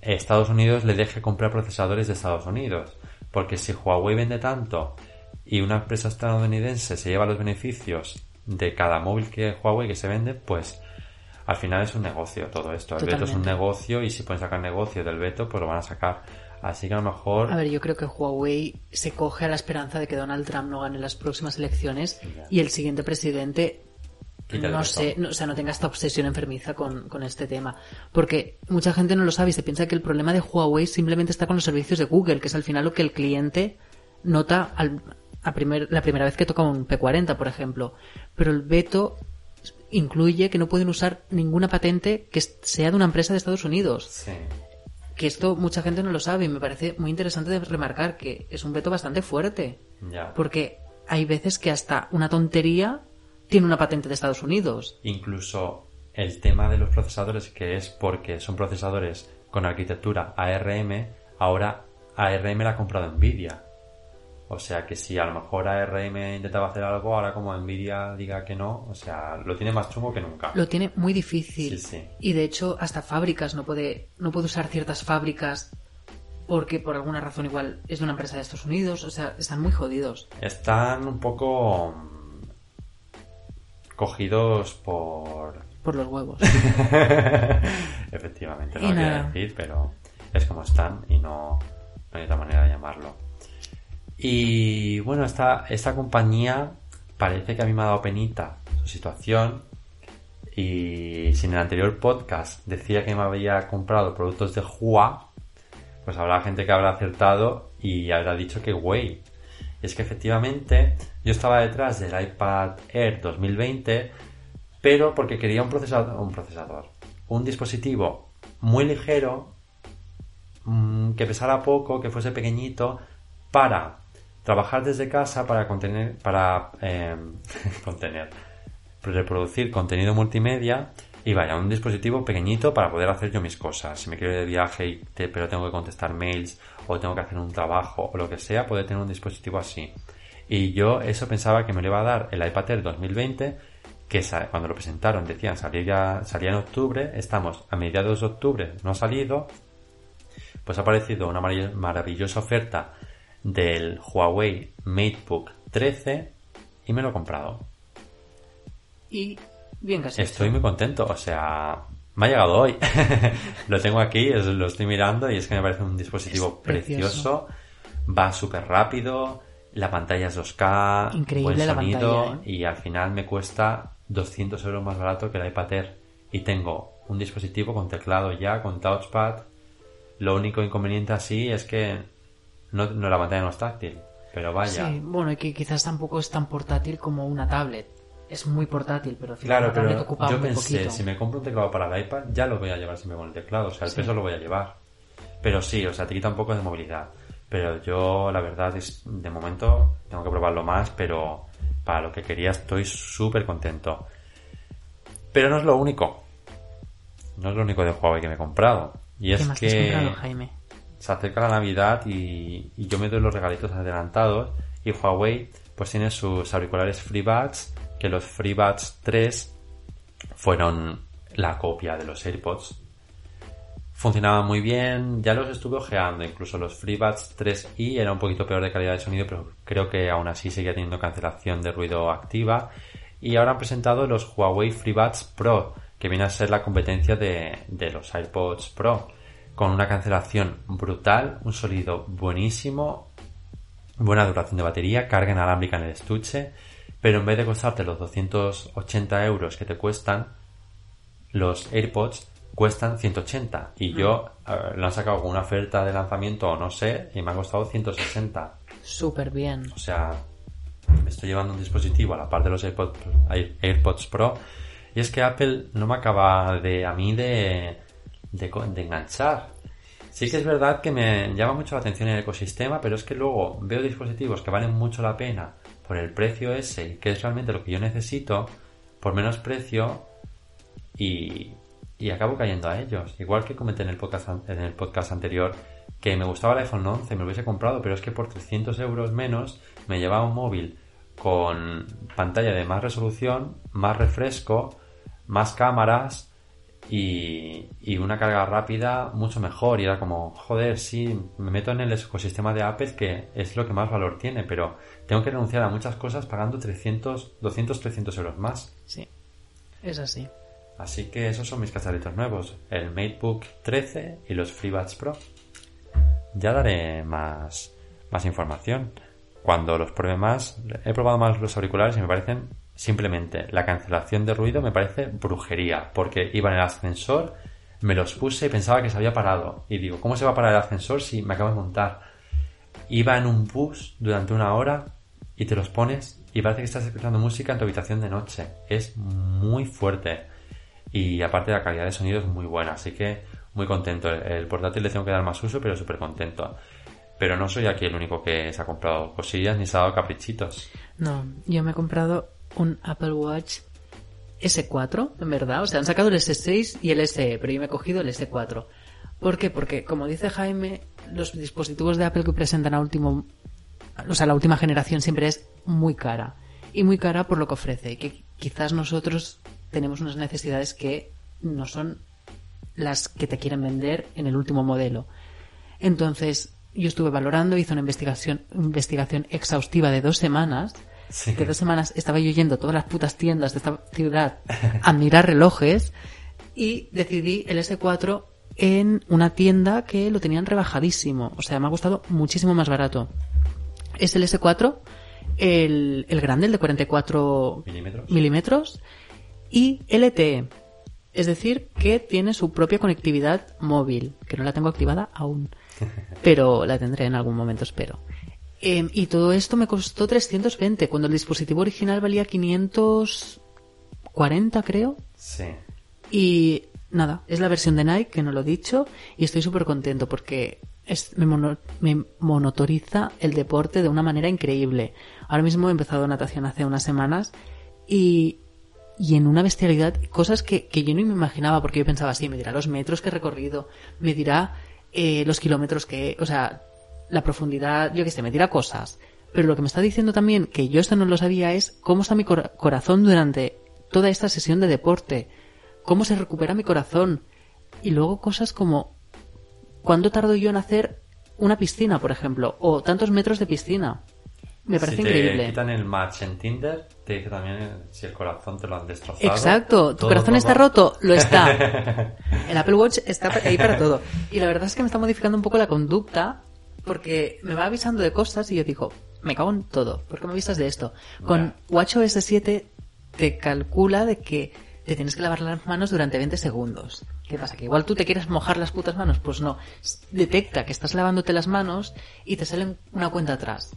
Estados Unidos le deje comprar procesadores de Estados Unidos. Porque si Huawei vende tanto y una empresa estadounidense se lleva los beneficios de cada móvil que Huawei que se vende, pues al final es un negocio todo esto. El veto es un negocio y si pueden sacar negocio del veto, pues lo van a sacar. Así que a lo mejor A ver, yo creo que Huawei se coge a la esperanza de que Donald Trump no gane las próximas elecciones y el siguiente presidente no sé, no, o sea, no tenga esta obsesión enfermiza con, con este tema. Porque mucha gente no lo sabe y se piensa que el problema de Huawei simplemente está con los servicios de Google, que es al final lo que el cliente nota al, a primer, la primera vez que toca un P40, por ejemplo. Pero el veto incluye que no pueden usar ninguna patente que sea de una empresa de Estados Unidos. Sí. Que esto mucha gente no lo sabe y me parece muy interesante de remarcar que es un veto bastante fuerte. Ya. Porque hay veces que hasta una tontería tiene una patente de Estados Unidos. Incluso el tema de los procesadores, que es porque son procesadores con arquitectura ARM, ahora ARM la ha comprado Nvidia. O sea que si a lo mejor ARM intentaba hacer algo, ahora como Nvidia diga que no, o sea, lo tiene más chungo que nunca. Lo tiene muy difícil. Sí, sí. Y de hecho, hasta fábricas no puede, no puede usar ciertas fábricas porque por alguna razón igual es de una empresa de Estados Unidos. O sea, están muy jodidos. Están un poco cogidos por... Por los huevos. Efectivamente, no lo quería nada. decir, pero es como están y no, no hay otra manera de llamarlo. Y bueno, esta, esta compañía parece que a mí me ha dado penita su situación. Y si en el anterior podcast decía que me había comprado productos de Hua, pues habrá gente que habrá acertado y habrá dicho que güey. Es que efectivamente yo estaba detrás del iPad Air 2020, pero porque quería un procesador, un procesador, un dispositivo muy ligero, mm, que pesara poco, que fuese pequeñito, para trabajar desde casa, para contener, para eh, contener, reproducir contenido multimedia y vaya, un dispositivo pequeñito para poder hacer yo mis cosas. Si me quiero ir de viaje y te- pero tengo que contestar mails o tengo que hacer un trabajo o lo que sea, poder tener un dispositivo así. Y yo eso pensaba que me lo iba a dar el iPad Air 2020, que cuando lo presentaron decían salir ya, salía en octubre, estamos a mediados de octubre, no ha salido, pues ha aparecido una marav- maravillosa oferta del Huawei MateBook 13 y me lo he comprado. Y bien casi. Estoy muy contento, o sea, me ha llegado hoy. lo tengo aquí, es- lo estoy mirando y es que me parece un dispositivo precioso. precioso. Va súper rápido, La pantalla es 2K, Increíble buen la sonido pantalla, ¿eh? y al final me cuesta 200 euros más barato que el iPad Air y tengo un dispositivo con teclado ya, con touchpad. Lo único inconveniente así es que no, no la pantalla no es táctil, pero vaya. Sí, bueno, y que quizás tampoco es tan portátil como una tablet. Es muy portátil, pero al final Claro, pero ocupa yo muy pensé, poquito. si me compro un teclado para el iPad, ya lo voy a llevar siempre con el teclado, o sea, el Sí. peso lo voy a llevar. Pero sí, o sea, te quita un poco de movilidad. Pero yo, la verdad, es de momento tengo que probarlo más, pero para lo que quería estoy súper contento. Pero no es lo único. No es lo único de Huawei que me he comprado. Y ¿Qué es más te has que comprado, Jaime? se acerca la Navidad y, y yo me doy los regalitos adelantados y Huawei pues tiene sus auriculares FreeBuds que los FreeBuds 3 fueron la copia de los AirPods. Funcionaban muy bien ya los estuve ojeando incluso los FreeBuds 3i era un poquito peor de calidad de sonido pero creo que aún así seguía teniendo cancelación de ruido activa. Y ahora han presentado los Huawei FreeBuds Pro que viene a ser la competencia de, de los AirPods Pro con una cancelación brutal, un sonido buenísimo, buena duración de batería, carga inalámbrica en el estuche, pero en vez de costarte los 280 euros que te cuestan, los AirPods cuestan 180 y yo eh, lo han sacado con una oferta de lanzamiento o no sé y me ha costado 160. Súper bien. O sea, me estoy llevando un dispositivo a la par de los AirPods, Air- AirPods Pro y es que Apple no me acaba de a mí de, de, de enganchar. Sí que es verdad que me llama mucho la atención el ecosistema, pero es que luego veo dispositivos que valen mucho la pena por el precio ese, que es realmente lo que yo necesito, por menos precio, y, y acabo cayendo a ellos. Igual que comenté en el podcast, en el podcast anterior que me gustaba el iPhone 11, me lo hubiese comprado, pero es que por 300 euros menos me llevaba un móvil con pantalla de más resolución, más refresco, más cámaras y, y una carga rápida mucho mejor. Y era como, joder, sí, me meto en el ecosistema de Apple que es lo que más valor tiene, pero tengo que renunciar a muchas cosas pagando 300, 200, 300 euros más. Sí, es así. Así que esos son mis cacharritos nuevos, el MateBook 13 y los FreeBuds Pro. Ya daré más, más información. Cuando los pruebe más, he probado más los auriculares y me parecen simplemente la cancelación de ruido me parece brujería, porque iba en el ascensor, me los puse y pensaba que se había parado. Y digo, ¿cómo se va a parar el ascensor si me acabo de montar? Iba en un bus durante una hora y te los pones y parece que estás escuchando música en tu habitación de noche. Es muy fuerte y aparte la calidad de sonido es muy buena, así que muy contento. El, portátil le tengo que dar más uso, pero súper contento. Pero no soy aquí el único que se ha comprado cosillas ni se ha dado caprichitos. No, yo me he comprado un Apple Watch S4, en verdad. O sea, han sacado el S6 y el SE, pero yo me he cogido el S4. ¿Por qué? Porque, como dice Jaime, los dispositivos de Apple que presentan a último, o sea, la última generación siempre es muy cara. Y muy cara por lo que ofrece. Y que quizás nosotros tenemos unas necesidades que no son las que te quieren vender en el último modelo. Entonces, yo estuve valorando, hice una investigación, investigación exhaustiva de dos semanas. Sí. Que dos semanas estaba yo yendo a todas las putas tiendas de esta ciudad a mirar relojes y decidí el S4 en una tienda que lo tenían rebajadísimo. O sea, me ha costado muchísimo más barato. Es el S4, el, el grande, el de 44 ¿Milímetros? milímetros y LTE. Es decir, que tiene su propia conectividad móvil, que no la tengo activada aún, pero la tendré en algún momento, espero. Eh, y todo esto me costó 320, cuando el dispositivo original valía 540, creo. Sí. Y nada, es la versión de Nike, que no lo he dicho, y estoy súper contento porque es- me, mono- me monotoriza el deporte de una manera increíble. Ahora mismo he empezado natación hace unas semanas y, y en una bestialidad, cosas que, que yo no me imaginaba, porque yo pensaba, sí, me dirá los metros que he recorrido, me dirá eh, los kilómetros que, o sea, la profundidad, yo qué sé, me dirá cosas. Pero lo que me está diciendo también, que yo esto no lo sabía, es cómo está mi cora- corazón durante toda esta sesión de deporte. Cómo se recupera mi corazón. Y luego cosas como, ¿cuánto tardo yo en hacer una piscina, por ejemplo? O tantos metros de piscina. Me parece si te increíble. quitan el match en Tinder, te dice también eh, si el corazón te lo han destrozado. Exacto, tu corazón está roto, lo está. El Apple Watch está ahí para todo. Y la verdad es que me está modificando un poco la conducta porque me va avisando de cosas y yo digo, me cago en todo. ¿Por qué me avisas de esto? Con WatchOS 7 te calcula de que te tienes que lavar las manos durante 20 segundos. ¿Qué pasa? ¿Que igual tú te quieres mojar las putas manos? Pues no. Detecta que estás lavándote las manos y te sale una cuenta atrás.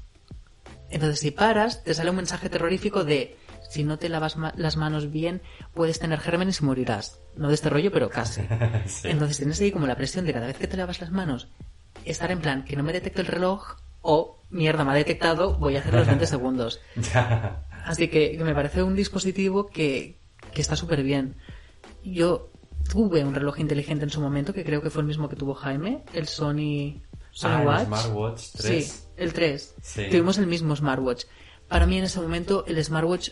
Entonces si paras, te sale un mensaje terrorífico de si no te lavas ma- las manos bien, puedes tener gérmenes y morirás. No de este rollo, pero casi. Sí. Entonces tienes ahí como la presión de cada vez que te lavas las manos, estar en plan que no me detecte el reloj o mierda, me ha detectado, voy a hacer los 20 segundos. Así que, me parece un dispositivo que, que está súper bien. Yo tuve un reloj inteligente en su momento, que creo que fue el mismo que tuvo Jaime, el Sony, Sony Ah, el Watch. Smartwatch 3. Sí, el 3. Sí. Tuvimos el mismo smartwatch. Para mí en ese momento el smartwatch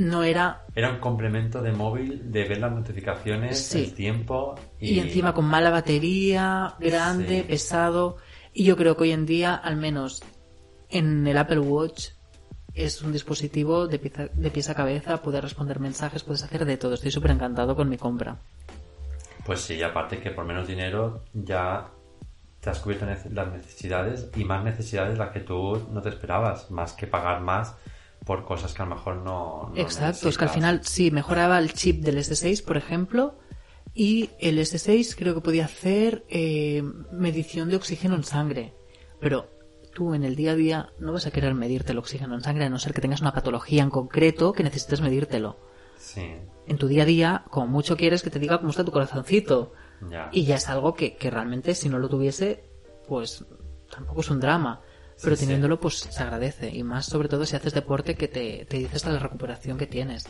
no era... Era un complemento de móvil de ver las notificaciones, Sí. el tiempo y, Y encima con mala batería, grande, Sí. pesado. Y yo creo que hoy en día, al menos en el Apple Watch, es un dispositivo de, pieza- de pies a cabeza, puedes responder mensajes, puedes hacer de todo. Estoy súper encantado con mi compra. Pues sí, y aparte que por menos dinero ya te has cubierto las necesidades y más necesidades las que tú no te esperabas, más que pagar más por cosas que a lo mejor no. no Exacto, es que al final sí, mejoraba el chip del S6, por ejemplo, y el S6 creo que podía hacer eh, medición de oxígeno en sangre. Pero tú en el día a día no vas a querer medirte el oxígeno en sangre a no ser que tengas una patología en concreto que necesites medírtelo. Sí, En tu día a día, como mucho quieres que te diga cómo está tu corazoncito. ya. Y ya es algo que, que realmente si no lo tuviese, pues tampoco es un drama. Pero Sí, sí. teniéndolo, pues se agradece. Y más sobre todo si haces deporte que te, te dices la recuperación que tienes.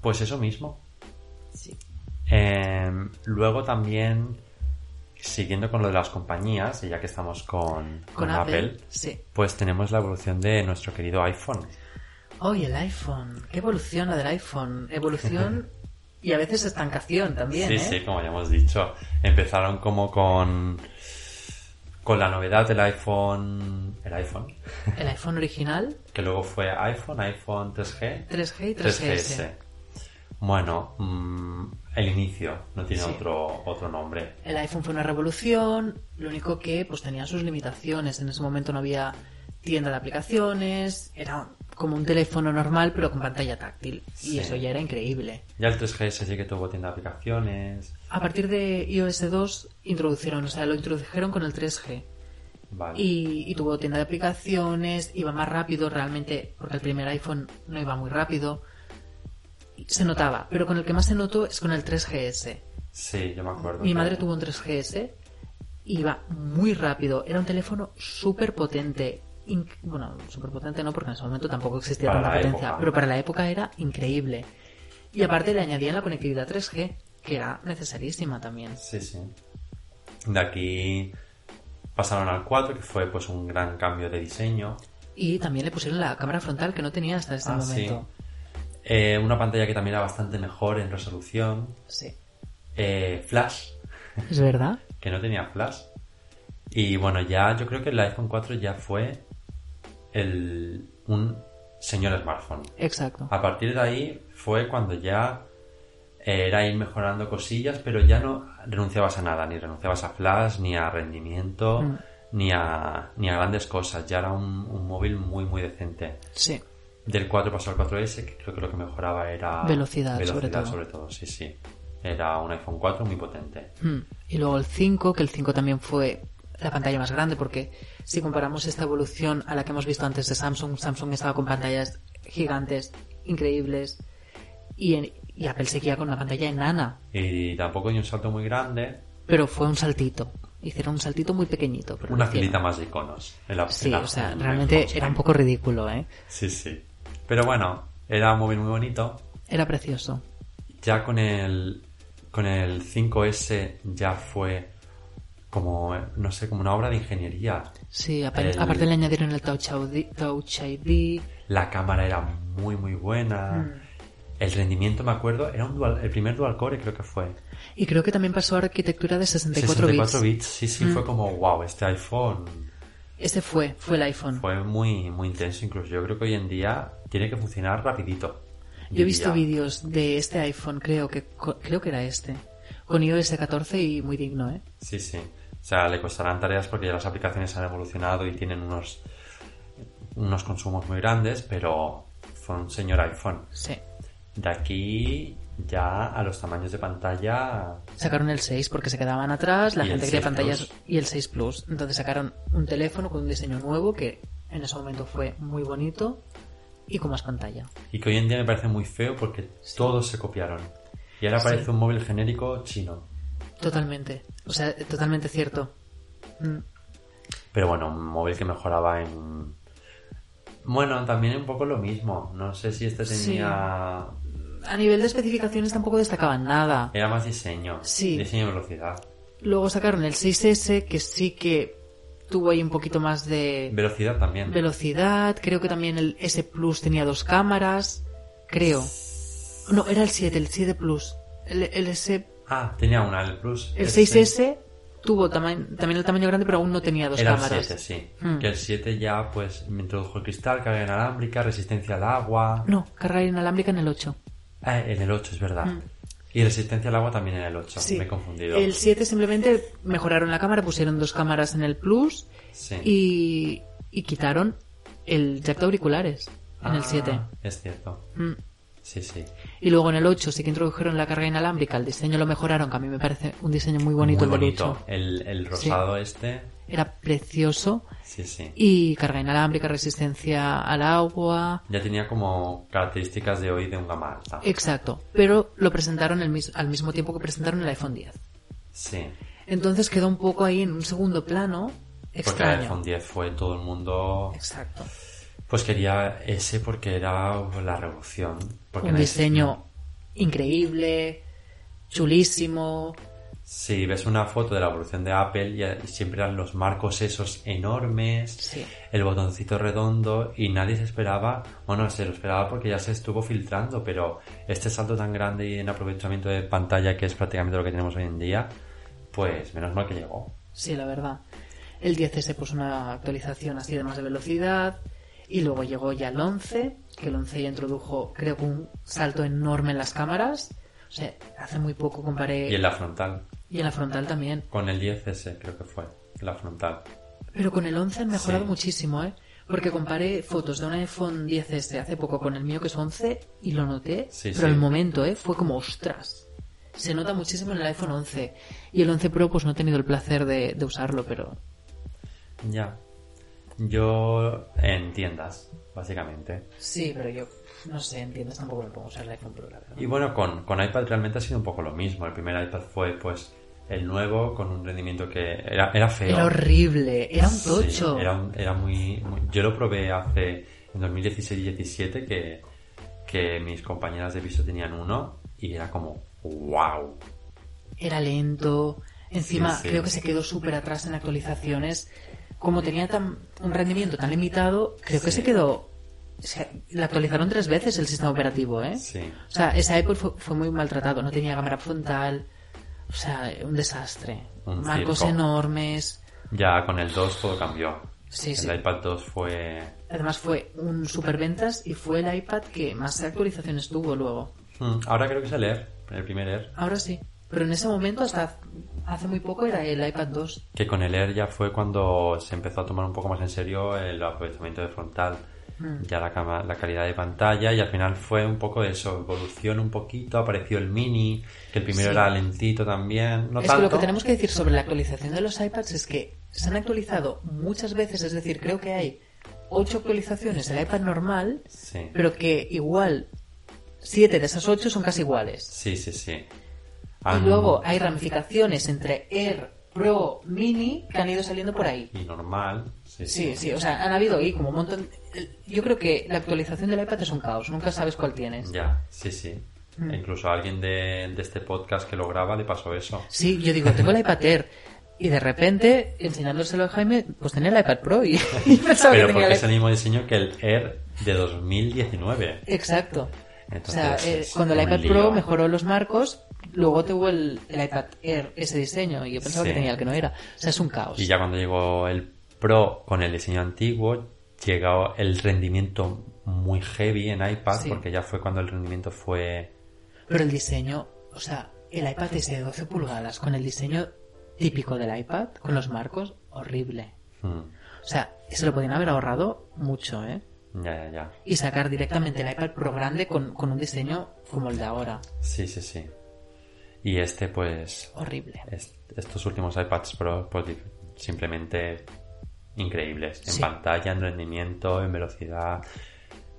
Pues eso mismo. Sí. Eh, luego también, siguiendo con lo de las compañías, y ya que estamos con, Con, con Apple, Apple, sí. pues tenemos la evolución de nuestro querido iPhone. Hoy el iPhone. ¿Qué evolución la del iPhone? Evolución y a veces estancación también, sí, ¿eh? sí, como ya hemos dicho. Empezaron como con con la novedad del iPhone, el iPhone, El iPhone original, que luego fue iPhone, iPhone 3G, 3G y 3GS. Bueno, mm, el inicio no tiene Sí. otro otro nombre. El iPhone fue una revolución, lo único que pues tenía sus limitaciones. En ese momento no había tienda de aplicaciones, era como un teléfono normal pero con pantalla táctil. Sí. Y eso ya era increíble. Ya el 3GS sí que tuvo tienda de aplicaciones. A partir de iOS 2 introdujeron, o sea, lo introdujeron con el 3G. Vale. Y, y tuvo tienda de aplicaciones, iba más rápido realmente, porque el primer iPhone no iba muy rápido. Se notaba, pero con el que más se notó es con el 3GS. Sí, yo me acuerdo. Mi que- madre tuvo un 3GS, iba muy rápido, era un teléfono súper potente. Bueno, súper potente no, porque en ese momento tampoco existía Para tanta potencia, época. pero para la época era increíble. Y aparte le añadían la conectividad 3G, que era necesarísima también. Sí, sí. De aquí pasaron al 4, que fue pues un gran cambio de diseño. Y también le pusieron la cámara frontal que no tenía hasta ese Ah, sí. momento. Eh, una pantalla que también era bastante mejor en resolución. Sí. Eh, flash, ¿Es verdad? que no tenía flash. Y bueno, ya yo creo que el iPhone 4 ya fue el, un señor smartphone. Exacto. A partir de ahí fue cuando ya era ir mejorando cosillas, pero ya no renunciabas a nada, ni renunciabas a flash, ni a rendimiento, Mm. ni, a, ni a grandes cosas. Ya era un, un móvil muy, muy decente. Sí. Del 4 pasó al 4S, que creo que lo que mejoraba era Velocidad, sobre velocidad todo. sobre todo, sí, sí. Era un iPhone 4 muy potente. Mm. Y luego el 5, que el 5 también fue la pantalla más grande, porque si comparamos esta evolución a la que hemos visto antes de Samsung, Samsung estaba con pantallas gigantes, increíbles, y, en- y Apple seguía con una pantalla enana, Y tampoco dio un salto muy grande, pero fue un saltito. Hicieron un saltito muy pequeñito. Pero una filita más de iconos. en la- Sí, en la- o sea, en- realmente en- era un poco ridículo, ¿eh? Sí, sí. Pero bueno, era un móvil muy bonito. Era precioso. Ya con el con el 5S ya fue como no sé, como una obra de ingeniería. Sí, aparte, El- aparte le añadieron el Touch ID, Touch ID. La cámara era muy muy buena. Mm. El rendimiento, me acuerdo, era un dual, el primer dual core creo que fue. Y creo que también pasó a arquitectura de 64, 64 bits. bits, sí, sí, Mm. fue como wow, este iPhone Ese fue, fue el iPhone. fue muy muy intenso incluso. Yo creo que hoy en día tiene que funcionar rapidito. Yo he visto vídeos de este iPhone, creo que creo que era este, con iOS 14 y muy digno, ¿eh? Sí, sí. O sea, le costarán tareas porque ya las aplicaciones han evolucionado y tienen unos, unos consumos muy grandes, pero fue un señor iPhone. Sí. De aquí ya a los tamaños de pantalla Sacaron el 6 porque se quedaban atrás, la gente quería 6 pantallas Plus. y el 6 Plus. Entonces sacaron un teléfono con un diseño nuevo que en ese momento fue muy bonito y con más pantalla. y que hoy en día me parece muy feo porque todos se copiaron. Y ahora Sí. parece un móvil genérico chino. Totalmente. O sea, totalmente cierto. Mm, Pero bueno, un móvil que mejoraba en... Bueno, también un poco lo mismo. No sé si este Sí. tenía... A nivel de especificaciones tampoco destacaban nada. Era más diseño. Sí. Diseño y velocidad. Luego sacaron el 6S que sí que tuvo ahí un poquito más de Velocidad también. velocidad. Creo que también el S Plus tenía dos cámaras. Creo. No, era el 7, el 7 Plus. El, el S Ah, tenía una, el Plus. El Este 6S tuvo también el tamaño grande, pero aún no tenía dos Era el cámaras. 7, sí. Hmm. Que el 7 ya, pues, me introdujo el cristal, carga inalámbrica, resistencia al agua. No, carga inalámbrica en el 8. Ah, en el 8, es verdad. Hmm. Y resistencia al agua también en el 8. Me he confundido. El 7 simplemente mejoraron la cámara, pusieron dos cámaras en el Plus Sí. y, y quitaron el jack de auriculares en el Ah, 7. Es cierto. Mm. Sí, sí. Y luego en el 8 sí que introdujeron la carga inalámbrica, el diseño lo mejoraron, que a mí me parece un diseño muy bonito Muy el bonito. 8. El, el rosado este. Era precioso. Sí, sí. Y carga inalámbrica, resistencia al agua, Ya tenía como características de hoy de un gama alta. Exacto, pero lo presentaron el mis- al mismo tiempo que presentaron el iPhone 10. Sí. Entonces quedó un poco ahí en un segundo plano Porque el extraño. iPhone 10 fue todo el mundo. Exacto. Pues quería ese porque era la revolución. Porque Un diseño increíble, chulísimo. Si ves una foto de la evolución de Apple, ya siempre eran los marcos esos enormes, Sí. el botoncito redondo y nadie se esperaba, bueno, se lo esperaba porque ya se estuvo filtrando, pero este salto tan grande y en aprovechamiento de pantalla que es prácticamente lo que tenemos hoy en día, pues menos mal que llegó. Sí, la verdad. El 10S puso una actualización así de más de velocidad. Y luego llegó ya el 11, que el 11 ya introdujo, creo que un salto enorme en las cámaras. O sea, hace muy poco comparé. Y en la frontal, y en la frontal también. con el 10S creo que fue, la frontal. Pero con el 11 han mejorado Sí. muchísimo, ¿eh? Porque comparé fotos de un iPhone 10S hace poco con el mío que es 11 y lo noté. Sí, pero sí. el momento, ¿eh? Fue como, ostras. Se nota muchísimo en el iPhone 11. Y el 11 Pro pues no he tenido el placer de, de usarlo, pero... Ya. Yo en tiendas, básicamente. Sí, pero yo no sé, entiendes, tampoco me pongo a usar el iPhone Pro, la verdad. Y bueno, con, con iPad realmente ha sido un poco lo mismo. El primer iPad fue pues el nuevo con un rendimiento que era, era feo. Era horrible, era un Sí, tocho. era, un- era muy, muy- Yo lo probé hace en 2016 y 17 que, que mis compañeras de piso tenían uno y era como wow. Era lento. Encima, Sí, sí. creo que se quedó súper atrás en actualizaciones. Como tenía tan, un rendimiento tan limitado, creo que Sí. se quedó. se- la actualizaron tres veces el sistema operativo, ¿eh? Sí. O sea, ese iPod fue, fue muy maltratado. No tenía cámara frontal. O sea, un desastre. Un Marcos circo. enormes. Ya con el 2 todo cambió. Sí, el sí. iPad 2 fue... Además fue un superventas y fue el iPad que más actualizaciones tuvo luego. Hmm, Ahora creo que es el Air, el primer Air. Ahora sí. Pero en ese momento, hasta hace muy poco, era el iPad 2. Que con el Air ya fue cuando se empezó a tomar un poco más en serio el aprovechamiento de frontal. Mm. Ya la, cama- la calidad de pantalla y al final fue un poco eso, evolución un poquito, apareció el mini, que el primero Sí. era lentito también, no es tanto. que lo que tenemos que decir sobre la actualización de los iPads es que se han actualizado muchas veces, es decir, creo que hay ocho actualizaciones del iPad normal, Sí. pero que igual siete de esas ocho son casi iguales. Sí, sí, sí. Y Han- luego hay ramificaciones entre Air, Pro, Mini que han ido saliendo por ahí. Y normal. Sí, Sí, sí, o sea, han habido ahí como un montón. Yo creo que la actualización del iPad es un caos, nunca sabes cuál tienes. Ya, sí, sí. Mm. E Incluso a alguien de, de este podcast que lo graba le pasó eso. Sí, yo digo, tengo el iPad Air. Y de repente, enseñándoselo a Jaime, pues tenía el iPad Pro y, y pensaba Pero que porque el es el mismo diseño que el Air de 2019. Exacto. Entonces, o sea, eh, cuando el iPad. Pro mejoró los marcos, luego tuvo el, el iPad Air ese diseño y yo pensaba Sí. que tenía el que no era. O sea, es un caos. Y ya cuando llegó el Pro con el diseño antiguo, llegó el rendimiento muy heavy en iPad, Sí. porque ya fue cuando el rendimiento fue... Pero el diseño, o sea, el iPad ese de 12 pulgadas con el diseño típico del iPad, con los marcos, horrible. Mm. O sea, se lo podían haber ahorrado mucho, ¿eh? Ya, ya, ya. Y sacar directamente el iPad Pro grande con, con un diseño como el de ahora. Sí, sí, sí. Y este, pues, Horrible. es- estos últimos iPads Pro, pues simplemente increíbles. En Sí. pantalla, en rendimiento, en velocidad,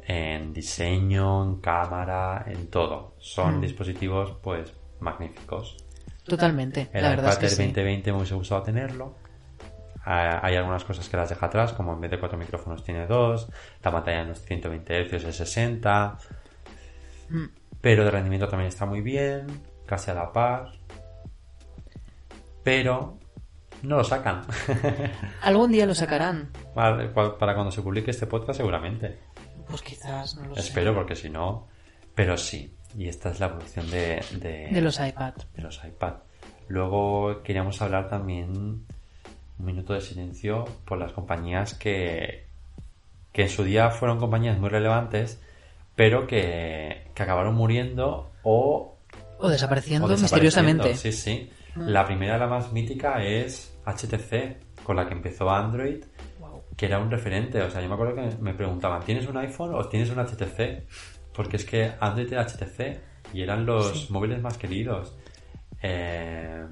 en diseño, en cámara, en todo. Son Mm. dispositivos, pues, magníficos. Totalmente. El la verdad es iPad que sí. 2020 me hubiese gustado tenerlo. Ah, Hay algunas cosas que las deja atrás, como en vez de cuatro micrófonos tiene dos, la pantalla no es 120 Hz, es 60, Mm. pero de rendimiento también está muy bien, casi a la par. Pero no lo sacan. Algún día lo sacarán. para para cuando se publique este podcast seguramente. Pues quizás, no lo sé. Espero porque si no... Pero sí, y esta es la evolución de, de, De los iPad. de los iPad. Luego queríamos hablar también un minuto de silencio por las compañías que, que en su día fueron compañías muy relevantes, pero que, que acabaron muriendo o, O desapareciendo o desapareciendo. misteriosamente. Sí, sí. La primera, la más mítica, es HTC, con la que empezó Android, Wow. que era un referente. O sea, yo me acuerdo que me preguntaban, ¿tienes un iPhone o tienes un HTC? Porque es que Android era HTC y eran los Sí. móviles más queridos. Eh,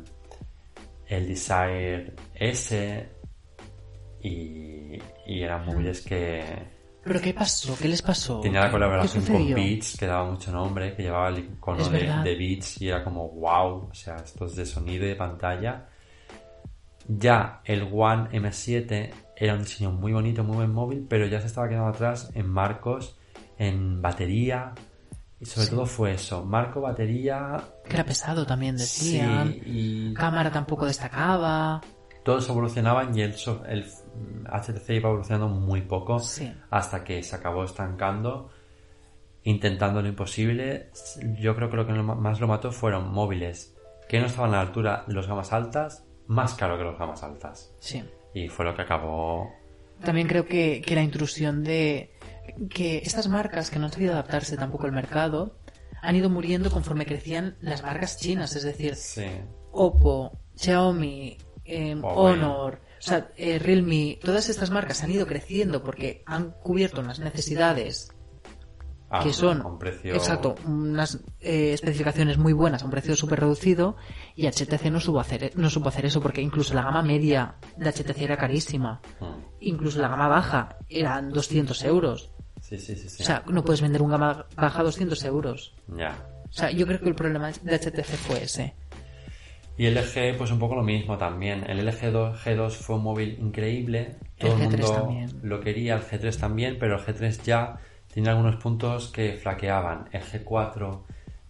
el Desire S y, y eran móviles que ¿Pero qué pasó? ¿Qué les pasó? tenía la ¿Qué- colaboración ¿qué con? Beats que daba mucho nombre, que llevaba el icono Es de, Beats y era como wow, o sea, estos de sonido y de pantalla. Ya el One M7 era un diseño muy bonito, muy buen móvil, pero ya se estaba quedando atrás en marcos, en batería. Y sobre todo fue eso, marco, batería, Que era pesado también, sí, decían. y Cámara tampoco destacaba. todos evolucionaban y el HTC iba evolucionando muy poco Sí. hasta que se acabó estancando, intentando lo imposible. Yo creo que lo que más lo mató fueron móviles que no estaban a la altura de los gamas altas, más caro que los gamas altas. Sí. Y fue lo que acabó. También creo que, que la intrusión de que estas marcas que no han sabido adaptarse tampoco al mercado han ido muriendo conforme crecían las marcas chinas, es decir, Sí. Oppo, Xiaomi, eh. Honor, o sea, eh, Realme, todas estas marcas han ido creciendo porque han cubierto unas necesidades A que son, un precio. exacto, unas eh, especificaciones muy buenas a un precio súper reducido y HTC no supo, hacer, no supo hacer eso porque incluso la gama media de HTC era carísima. Mm. Incluso la gama baja eran 200 euros. Sí, sí, sí, sí. O sea, no puedes vender un gama baja a 200 euros. ya. O sea, yo creo que el problema de HTC fue ese. Y el LG, pues un poco lo mismo también. El LG 2, G2 fue un móvil increíble. Todo el, G3 mundo también. lo quería, el G3 también, pero el G3 ya tiene algunos puntos que flaqueaban. El G4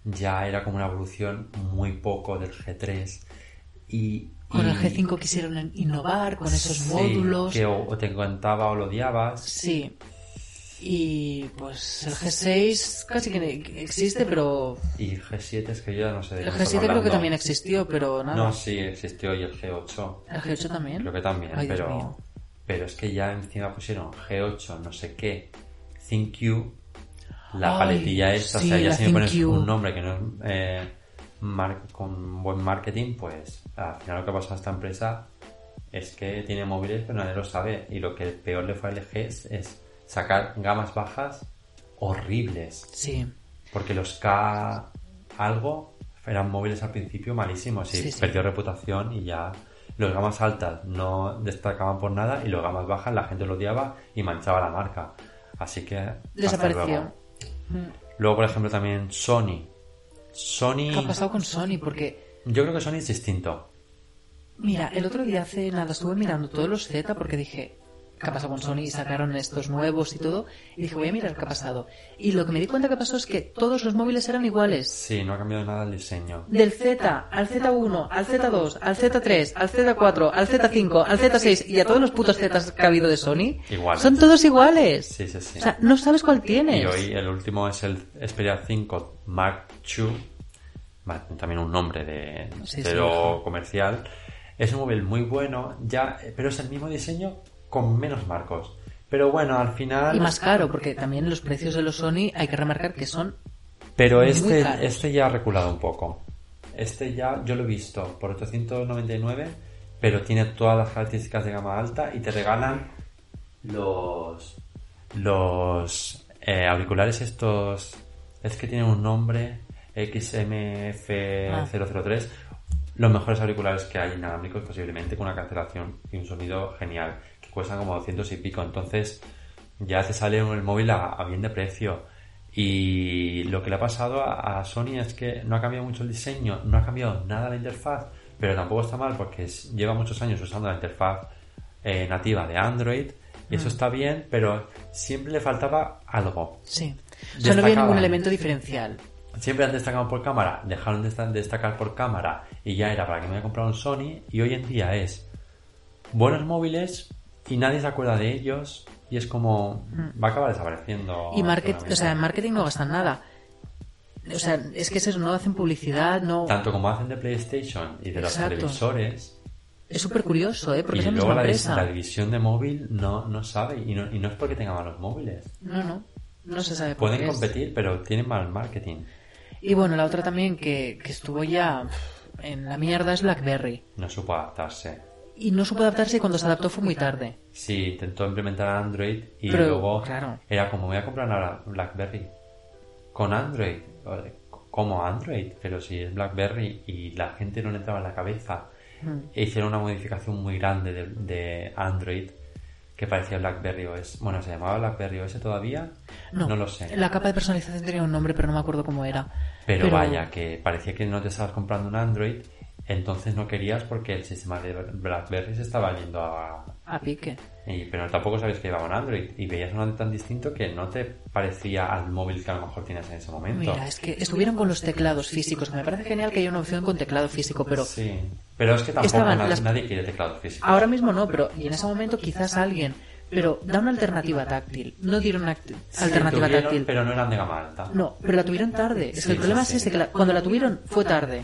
ya era como una evolución muy poco del G3. Y, Con el y- G5 quisieron innovar con esos sí, módulos. Que o, o te encantaba o lo odiabas. Sí. Y pues el G6 casi que existe, pero Y el G7 es que yo ya no sé de el qué me estás G7 creo que también existió, pero nada. No, sí, existió y el G8. El G8 también. Creo que también, Ay, pero, pero es que ya encima pusieron G8, no sé qué, ThinQ, la Ay, paletilla esta, sí, o sea, ya si me pones un nombre que no es eh, mar- con buen marketing, pues al final lo que ha pasado a esta empresa es que tiene móviles pero nadie lo sabe y lo que peor le fue a LG es, es sacar gamas bajas horribles, Sí. porque los K algo eran móviles al principio malísimos y Sí, sí. perdió reputación y ya los gamas altas no destacaban por nada y los gamas bajas la gente lo odiaba y manchaba la marca. Así que Desapareció. luego. Mm. Luego, por ejemplo, también Sony. Sony. ¿Qué ha pasado con Sony? Porque, Yo creo que Sony es distinto. mira, el otro día hace nada estuve mirando todos los Z porque dije, ¿qué ha pasado con Sony? Y sacaron estos nuevos y todo. Y dije, voy a mirar qué ha pasado. Y lo que me di cuenta que pasó es que todos los móviles eran iguales. Sí, no ha cambiado nada el diseño. Del Z al Z1, al Z2, al Z3, al Z4, al Z5, al Z6 y a todos los putos Z que ha habido de Sony. Iguales. Son todos iguales. Sí, sí, sí. O sea, no sabes cuál tienes. Y hoy el último es el Xperia 5 Mark II. También un nombre de Sí, sí, cero ojo. comercial. Es un móvil muy bueno, ya, pero es el mismo diseño con menos marcos. Pero bueno, al final. Y más caro, porque también los precios de los Sony hay que remarcar que son Pero muy este, caros. este ya ha reculado un poco. Este ya yo lo he visto por 899, pero tiene todas las características de gama alta y te regalan los los eh, auriculares estos es que tienen un nombre XMF003 los mejores auriculares que hay inalámbricos posiblemente con una cancelación y un sonido genial cuestan como 200 y pico. Entonces ya te sale el móvil a, bien de precio. Y lo que le ha pasado a, Sony es que no ha cambiado mucho el diseño no ha cambiado nada la interfaz pero tampoco está mal porque lleva muchos años usando la interfaz eh, nativa de Android. Y eso mm. está bien pero siempre le faltaba algo. Sí. O sea, no había ningún elemento diferencial. Siempre han destacado por cámara, dejaron de destacar por cámara y ya era para que me haya comprado un Sony y hoy en día es buenos móviles y nadie se acuerda de ellos y es como va a acabar desapareciendo. Y market, o sea, en marketing no gastan nada. O sea, es que es eso, no hacen publicidad, no... Tanto como hacen de PlayStation y de los televisores. Es súper curioso, ¿eh? Porque y es luego la, la división de móvil no, no sabe y no, y no es porque tenga malos móviles. No, no. No se sabe por Pueden competir, pero tienen mal marketing. Y bueno, la otra también que, estuvo ya en la mierda es BlackBerry. No supo adaptarse. Y no supo adaptarse y cuando se adaptó fue muy tarde. Sí, intentó implementar Android y luego era como voy a comprar ahora BlackBerry con Android. Como Android, pero si es BlackBerry y la gente no le entraba en la cabeza. Hmm. Hicieron una modificación muy grande de, de Android que parecía BlackBerry OS. Bueno, ¿se llamaba BlackBerry OS todavía? No, no lo sé. La capa de personalización tenía un nombre, pero no me acuerdo cómo era. Pero, vaya, que parecía que no te estabas comprando un Android, entonces no querías porque el sistema de BlackBerry se estaba yendo a... A pique. Y, pero tampoco sabías que iba un Android y veías un Android tan distinto que no te parecía al móvil que a lo mejor tienes en ese momento. Mira, es que estuvieron con los teclados físicos. Me parece genial que haya una opción con teclado físico, pero... Sí, pero es que tampoco nadie, quiere teclado físico. Ahora mismo no, pero y en ese momento quizás alguien pero da una alternativa táctil. No dieron una alternativa táctil. Pero no eran de gama alta. No, pero la tuvieron tarde. Es que el problema es ese, que cuando la tuvieron fue tarde.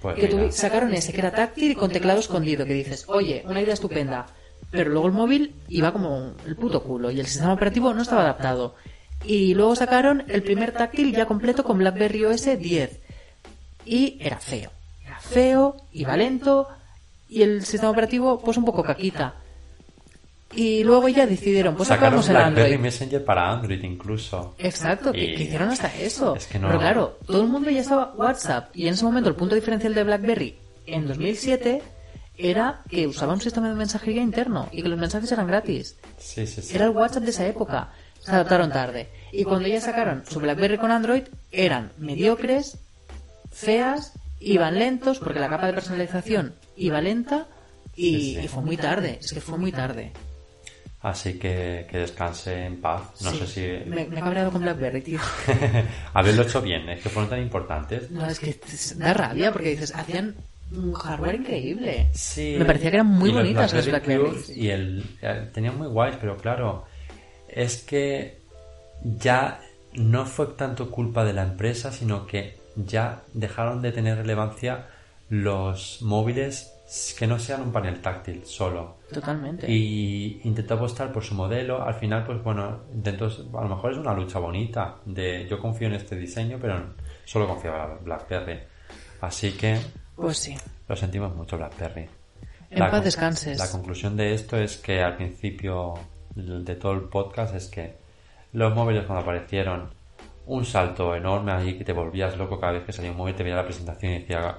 Pues que sacaron ese que era táctil y con teclado escondido, que dices, oye, una idea estupenda. Pero luego el móvil iba como el puto culo y el sistema operativo no estaba adaptado. Y luego sacaron el primer táctil ya completo con BlackBerry OS 10. Y era feo. Era feo, iba lento y el sistema operativo pues un poco caquita. Y luego ya decidieron, pues sacamos el Android. Messenger para Android incluso. Exacto, que, hicieron hasta eso. Pero claro, todo el mundo ya estaba WhatsApp. Y en ese momento el punto diferencial de BlackBerry en 2007 era que usaba un sistema de mensajería interno y que los mensajes eran gratis. Sí, sí, sí. Era el WhatsApp de esa época. Se adaptaron tarde. Y cuando ya sacaron su BlackBerry con Android, eran mediocres, feas, iban lentos, porque la capa de personalización iba lenta y, y fue muy tarde. Es que fue muy tarde. Así que que descanse en paz. No sé si. Me, me he cabreado con Blackberry, tío. Haberlo hecho bien, es que fueron tan importantes. No, es que da rabia porque dices, hacían un hardware increíble. Sí. Me parecía que eran muy bonitas las Blackberry. Y el, eh, tenían muy guays, pero claro, es que ya no fue tanto culpa de la empresa, sino que ya dejaron de tener relevancia los móviles que no sean un panel táctil solo. Totalmente. Y intentó apostar por su modelo. Al final, pues bueno, intentó, a lo mejor es una lucha bonita de yo confío en este diseño, pero solo confiaba en BlackBerry. Así que... Pues sí. Lo sentimos mucho BlackBerry. En paz descanses. La conclusión de esto es que al principio de todo el podcast es que los móviles cuando aparecieron un salto enorme allí que te volvías loco cada vez que salía un móvil te veía la presentación y decía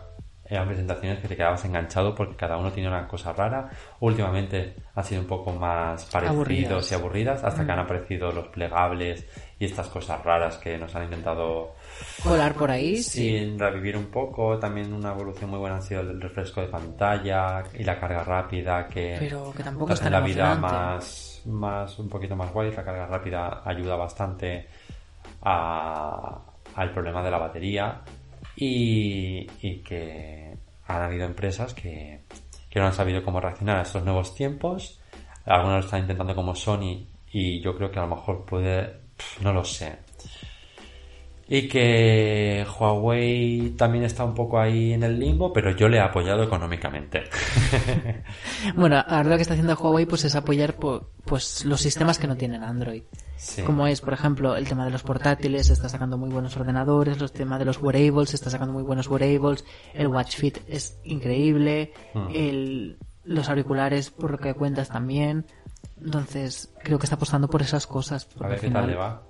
eran presentaciones que te quedabas enganchado porque cada uno tiene una cosa rara. Últimamente han sido un poco más parecidos y aburridas hasta que han aparecido los plegables y estas cosas raras que nos han intentado colar por ahí. Sí, revivir un poco. También una evolución muy buena ha sido el refresco de pantalla y la carga rápida que, Pero que tampoco hace la vida más, más, un poquito más guay. La carga rápida ayuda bastante a, al problema de la batería y, que han habido empresas que, no han sabido cómo reaccionar a estos nuevos tiempos. Algunos lo están intentando como Sony y yo creo que a lo mejor puede, no lo sé. Y que Huawei también está un poco ahí en el limbo, pero yo le he apoyado económicamente. Bueno, ahora lo que está haciendo Huawei pues es apoyar po- pues los sistemas que no tienen Android. Sí. Como es, por ejemplo, el tema de los portátiles, está sacando muy buenos ordenadores, los temas de los wearables, está sacando muy buenos wearables, el Watch Fit es increíble, Mm. el, los auriculares, por lo que cuentas también. Entonces, creo que está apostando por esas cosas. A ver qué tal le va.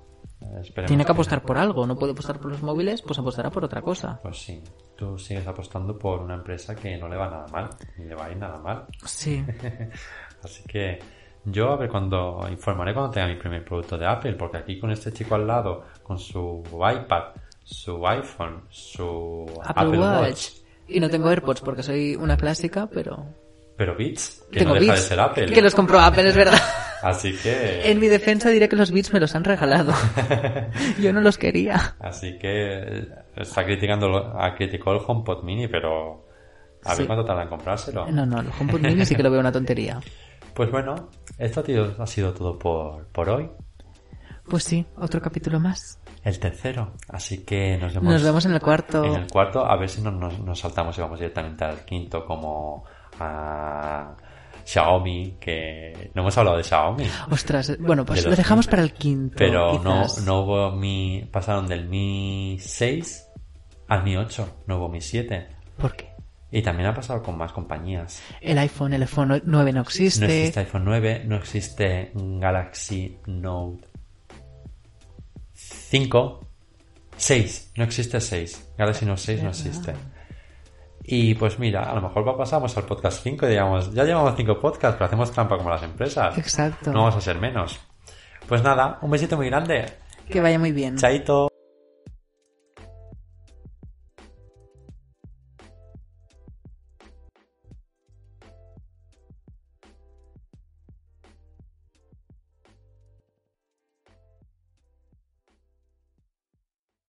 Esperemos Tiene que apostar por algo, no puede apostar por los móviles, pues apostará por otra cosa. Pues sí, tú sigues apostando por una empresa que no le va nada mal, ni le va a ir nada mal. Sí. Así que yo a ver cuando informaré cuando tenga mi primer producto de Apple, porque aquí con este chico al lado, con su iPad, su iPhone, su Apple, Watch. Y no tengo AirPods porque soy una clásica, pero... pero Beats, que tengo no deja Beats, de ser Apple. Que los compró Apple, es verdad. Así que, En mi defensa diré que los Beats me los han regalado. Yo no los quería. así que está criticando, lo- ha criticado el HomePod Mini, pero a ver Sí. cuánto tarda en comprárselo. No, no, el HomePod Mini sí que lo veo una tontería. Pues bueno, esto ha sido, ha sido todo por, por hoy. Pues sí, otro capítulo más. El tercero. Así que nos vemos, Nos vemos en el cuarto. en el cuarto. A ver si no nos, nos saltamos y vamos directamente al quinto como a Xiaomi, que no hemos hablado de Xiaomi. Ostras, bueno, pues De lo dejamos para el quinto. Pero no, no hubo Mi... Pasaron del Mi 6 al Mi 8. No hubo Mi 7. ¿Por qué? Y también ha pasado con más compañías. El iPhone, el iPhone 9 no existe. No existe iPhone 9, no existe Galaxy Note 5, 6, no existe 6. Galaxy Note 6 no existe. Y pues mira, a lo mejor pasamos al podcast 5 y digamos, ya llevamos 5 podcasts, pero hacemos trampa como las empresas. Exacto. No vamos a ser menos. Pues nada, un besito muy grande. Que vaya muy bien. Chaito.